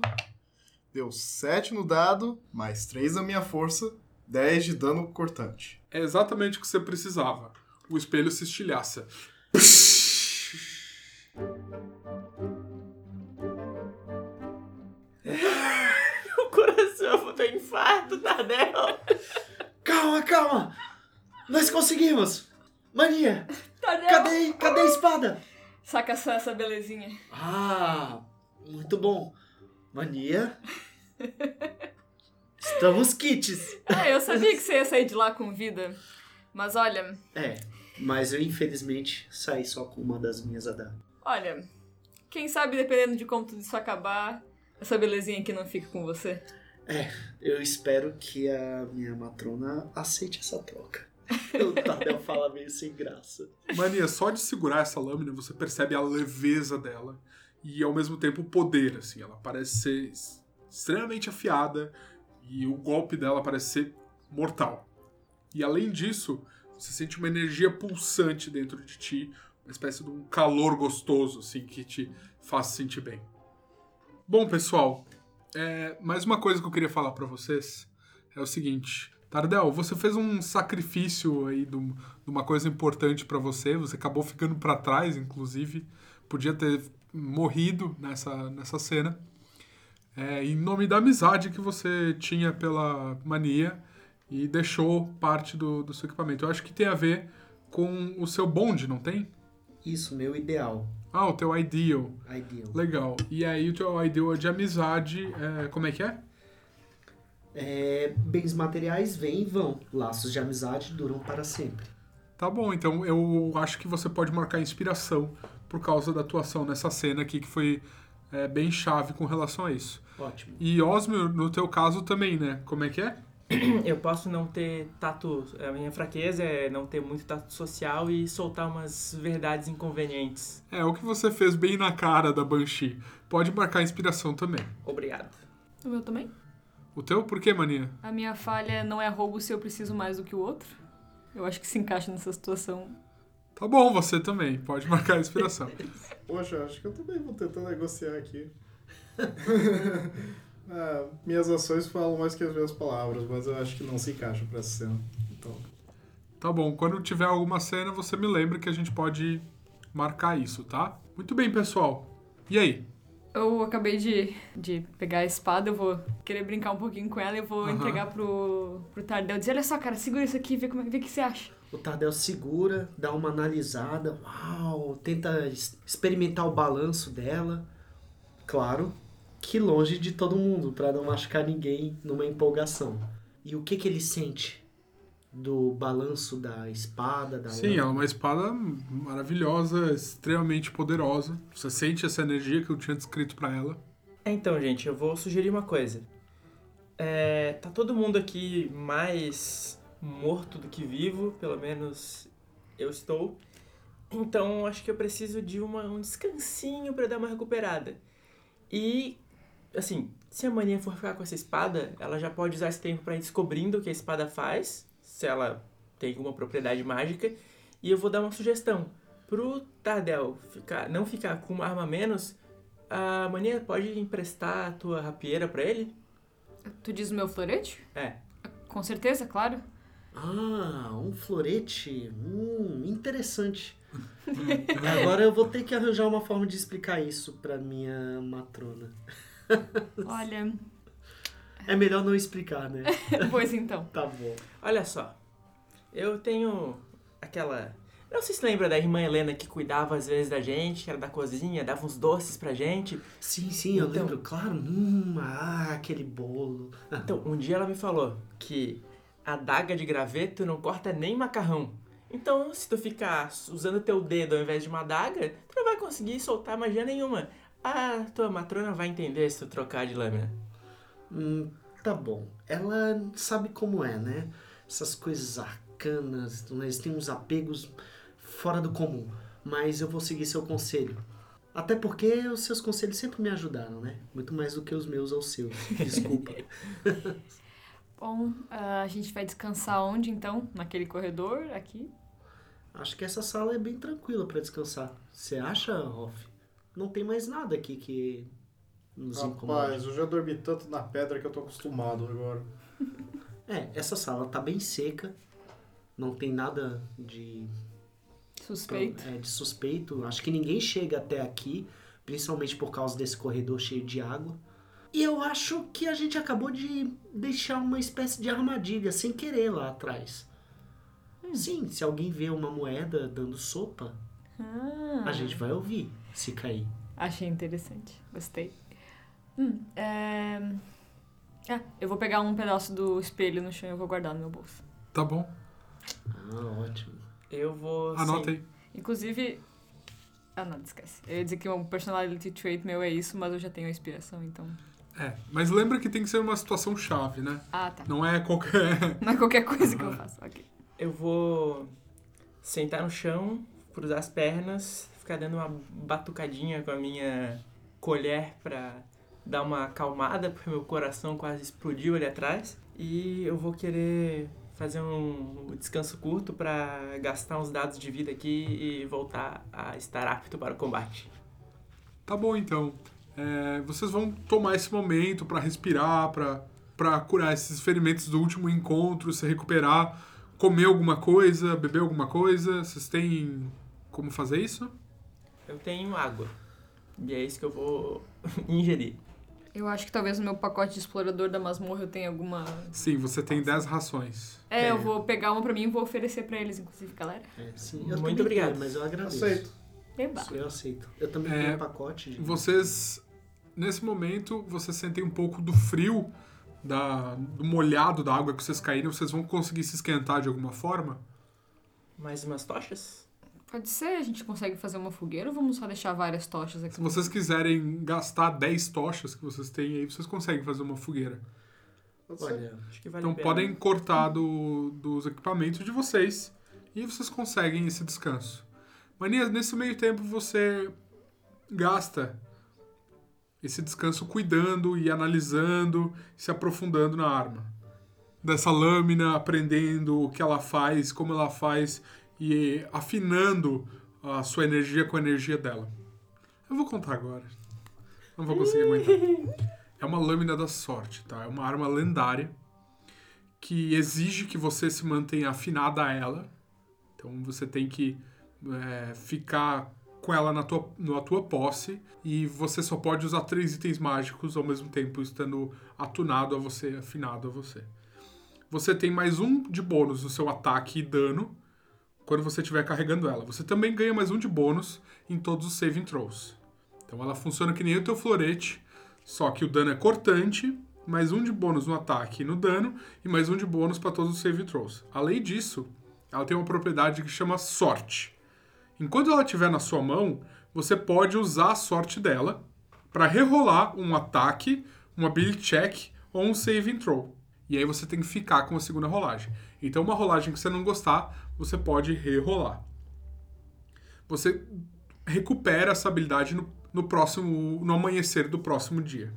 deu 7 no dado, mais 3 na minha força, 10 de dano cortante. É exatamente o que você precisava. O espelho se estilhaça. O coração, vou ter infarto, Tardel. Calma, calma! Nós conseguimos! Mania! Tardel, Cadê, cadê a espada? saca essa, essa belezinha. Ah, muito bom. Mania. Estamos kits. É, eu sabia que você ia sair de lá com vida. Mas olha, É, mas eu infelizmente saí só com uma das minhas adagas. olha, quem sabe dependendo de como tudo isso acabar, essa belezinha aqui não fica com você. Eu espero que a minha matrona aceite essa troca. O Tadeu fala meio sem graça. Mania, só de segurar essa lâmina, você percebe a leveza dela e ao mesmo tempo o poder, assim. Ela parece ser extremamente afiada e o golpe dela parece ser mortal. E além disso, você sente uma energia pulsante dentro de ti, uma espécie de um calor gostoso, assim, que te faz se sentir bem. Bom, pessoal, é, mais uma coisa que eu queria falar pra vocês é o seguinte. Tardel, você fez um sacrifício aí de, um- uma coisa importante pra você. Você acabou ficando pra trás, inclusive. Podia ter morrido nessa, nessa cena. É, em nome da amizade que você tinha pela mania e deixou parte do, do seu equipamento. Eu acho que tem a ver com o seu bonde, não tem? Isso, meu ideal. Ah, o teu ideal. Ideal. Legal. E aí o teu ideal de amizade, é, como é que é? É, bens materiais vêm e vão. Laços de amizade duram para sempre. Tá bom, então eu acho que você pode marcar inspiração por causa da atuação nessa cena aqui que foi é, bem chave com relação a isso. Ótimo. E Osmio, no teu caso também, né? Como é que é? Eu posso não ter tato. A minha fraqueza é não ter muito tato social e soltar umas verdades inconvenientes. É o que você fez bem na cara da Banshee. Pode marcar inspiração também. Obrigado. O meu também? O teu, por quê, mania? A minha falha não é roubo se eu preciso mais do que o outro. Eu acho que se encaixa nessa situação. Tá bom, você também. Pode marcar inspiração. Poxa, acho que eu também vou tentar negociar aqui. Ah, minhas ações falam mais que as minhas palavras, mas eu acho que não se encaixam pra essa cena. Então, Tá bom, quando tiver alguma cena, você me lembra que a gente pode marcar isso, tá? Muito bem, pessoal. E aí? Eu acabei de, de pegar a espada, eu vou querer brincar um pouquinho com ela e eu vou Aham. entregar pro, pro Tardel. Dizer, olha só, cara, segura isso aqui vê, como, é- vê o que você acha. O Tardel segura, dá uma analisada, uau, tenta experimentar o balanço dela. Claro que longe de todo mundo, para não machucar ninguém numa empolgação. E o que que ele sente do balanço da espada, da Sim, ela é uma espada maravilhosa, extremamente poderosa. Você sente essa energia que eu tinha descrito pra ela. Então, gente, eu vou sugerir uma coisa. É, tá todo mundo aqui mais morto do que vivo, pelo menos eu estou. Então, acho que eu preciso de uma, um descansinho pra dar uma recuperada. E, assim, se a mania for ficar com essa espada, ela já pode usar esse tempo pra ir descobrindo o que a espada faz, se ela tem alguma propriedade mágica. E eu vou dar uma sugestão. pro Tardel ficar, não ficar com uma arma a menos, a Mania pode emprestar a tua rapieira pra ele? Tu diz o meu florete? É. Com certeza, claro. Ah, um florete. Hum, interessante. Agora eu vou ter que arranjar uma forma de explicar isso pra minha matrona. Olha, É melhor não explicar, né? pois então. Tá bom. Olha só, eu tenho aquela. Não sei se lembra da irmã Helena que cuidava às vezes da gente, que era da cozinha, dava uns doces pra gente. Sim, sim, eu Então- lembro, claro. Hum, ah, aquele bolo. Então, um dia ela me falou que a daga de graveto não corta nem macarrão. Então, se tu ficar usando teu dedo ao invés de uma adaga, tu não vai conseguir soltar magia nenhuma. A tua matrona vai entender se tu trocar de lâmina. Hum, tá bom. Ela sabe como é, né? Essas coisas arcanas, eles têm uns apegos fora do comum. Mas eu vou seguir seu conselho. Até porque os seus conselhos sempre me ajudaram, né? Muito mais do que os meus aos seus. Desculpa. Bom, ah, a gente vai descansar onde então? Naquele corredor aqui? Acho que essa sala é bem tranquila pra descansar. Você acha, Hoff? Não tem mais nada aqui que nos. Rapaz, eu já dormi tanto na pedra que eu tô acostumado agora. É, essa sala tá bem seca. Não tem nada de Suspeito. é, de suspeito. Acho que ninguém chega até aqui, principalmente por causa desse corredor cheio de água. E eu acho que a gente acabou de deixar uma espécie de armadilha sem querer lá atrás. Sim, se alguém vê uma moeda dando sopa, Ah, a gente vai ouvir se cair. Achei interessante. Gostei. Hum, é... Ah, eu vou pegar um pedaço do espelho no chão e eu vou guardar no meu bolso. Tá bom. Ah, ótimo. Eu vou. Anota aí. Inclusive. Ah, não, esquece. Eu ia dizer que um personality trait meu é isso, mas eu já tenho a inspiração, então. É, mas lembra que tem que ser uma situação chave, né? Ah, tá. Não é qualquer. Não é qualquer coisa que eu faço. Ok. Eu vou sentar no chão, cruzar as pernas, ficar dando uma batucadinha com a minha colher pra dar uma acalmada, porque meu coração quase explodiu ali atrás. E eu vou querer fazer um descanso curto pra gastar uns dados de vida aqui e voltar a estar apto para o combate. Tá bom, então. É, vocês vão tomar esse momento pra respirar, pra curar esses ferimentos do último encontro, se recuperar, comer alguma coisa, beber alguma coisa. Vocês têm como fazer isso? Eu tenho água. E é isso que eu vou ingerir. Eu acho que talvez no meu pacote de explorador da masmorra eu tenha alguma. Sim, você tem 10 rações. É, eu É. vou pegar uma pra mim e vou oferecer pra eles, inclusive, galera. É, sim, eu Muito obrigado. tenho, mas eu agradeço. Aceito. Eba. Eu aceito. Eu também É, tenho um pacote de... Vocês, nesse momento, vocês sentem um pouco do frio, da, do molhado da água que vocês caíram. Vocês vão conseguir se esquentar de alguma forma? Mais umas tochas? Pode ser, a gente consegue fazer uma fogueira ou vamos só deixar várias tochas aqui? Se vocês quiserem gastar 10 tochas que vocês têm aí, vocês conseguem fazer uma fogueira. Olha, Acho que vale Então a pena. podem cortar do, dos equipamentos de vocês e vocês conseguem esse descanso. Manias, nesse meio tempo você gasta esse descanso cuidando e analisando, se aprofundando na arma. Dessa lâmina, aprendendo o que ela faz, como ela faz e afinando a sua energia com a energia dela. Eu vou contar agora. Não vou conseguir aguentar. É uma lâmina da sorte, tá? É uma arma lendária que exige que você se mantenha afinada a ela. Então você tem que é, ficar com ela na tua, na tua posse e você só pode usar três itens mágicos ao mesmo tempo estando atunado a você, afinado a você. Você tem mais um de bônus no seu ataque e dano quando você estiver carregando ela. Você também ganha mais um de bônus em todos os saving throws. Então ela funciona que nem o teu florete, só que o dano é cortante, mais um de bônus no ataque e no dano, e mais um de bônus para todos os save throws. Além disso, ela tem uma propriedade que chama sorte. Enquanto ela estiver na sua mão, você pode usar a sorte dela para rerolar um ataque, um ability check ou um saving throw. E aí você tem que ficar com a segunda rolagem. Então, uma rolagem que você não gostar, você pode rerolar. Você recupera essa habilidade no, no próximo, no amanhecer do próximo dia.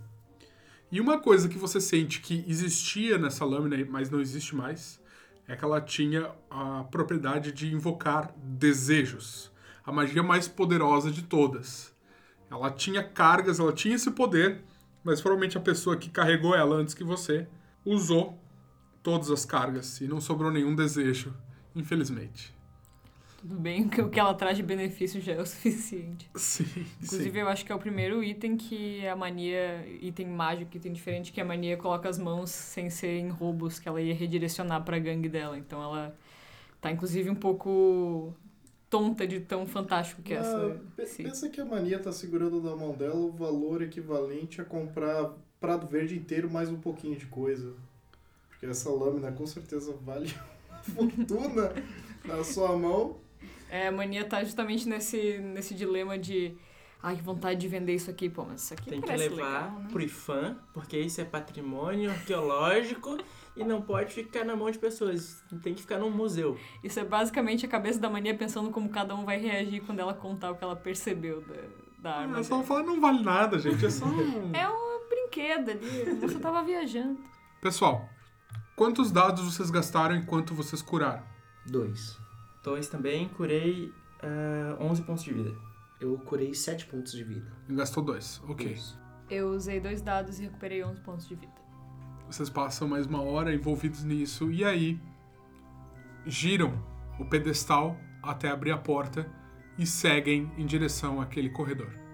E uma coisa que você sente que existia nessa lâmina, mas não existe mais, é que ela tinha a propriedade de invocar desejos. a magia mais poderosa de todas. Ela tinha cargas, ela tinha esse poder, mas provavelmente a pessoa que carregou ela antes que você usou todas as cargas e não sobrou nenhum desejo, infelizmente. Tudo bem que o que ela traz de benefício já é o suficiente. Sim, Inclusive, sim. eu acho que é o primeiro item que a mania, item mágico, item diferente, que a mania coloca as mãos sem ser em roubos, que ela ia redirecionar pra gangue dela. Então ela tá, inclusive, um pouco tonta de tão fantástico que é Ah, essa. pensa que a mania tá segurando na mão dela o valor equivalente a comprar Prado Verde inteiro mais um pouquinho de coisa. Porque essa lâmina com certeza vale fortuna na sua mão. É, a mania tá justamente nesse, nesse dilema de. Ai, que vontade de vender isso aqui, pô, mas isso aqui Tem que levar legal, né? pro IFAM, porque isso é patrimônio arqueológico e não pode ficar na mão de pessoas. Tem que ficar num museu. Isso é basicamente a cabeça da mania pensando como cada um vai reagir quando ela contar o que ela percebeu da, da arma. É só falar, não vale nada, gente. É só um... É um brinquedo ali, você tava viajando. Pessoal, quantos dados vocês gastaram enquanto vocês curaram? Dois. Dois também, curei ah, 11 pontos de vida. Eu curei sete pontos de vida. Gastou dois, ok. Isso. Eu usei dois dados e recuperei 11 pontos de vida. Vocês passam mais uma hora envolvidos nisso e aí giram o pedestal até abrir a porta e seguem em direção àquele corredor.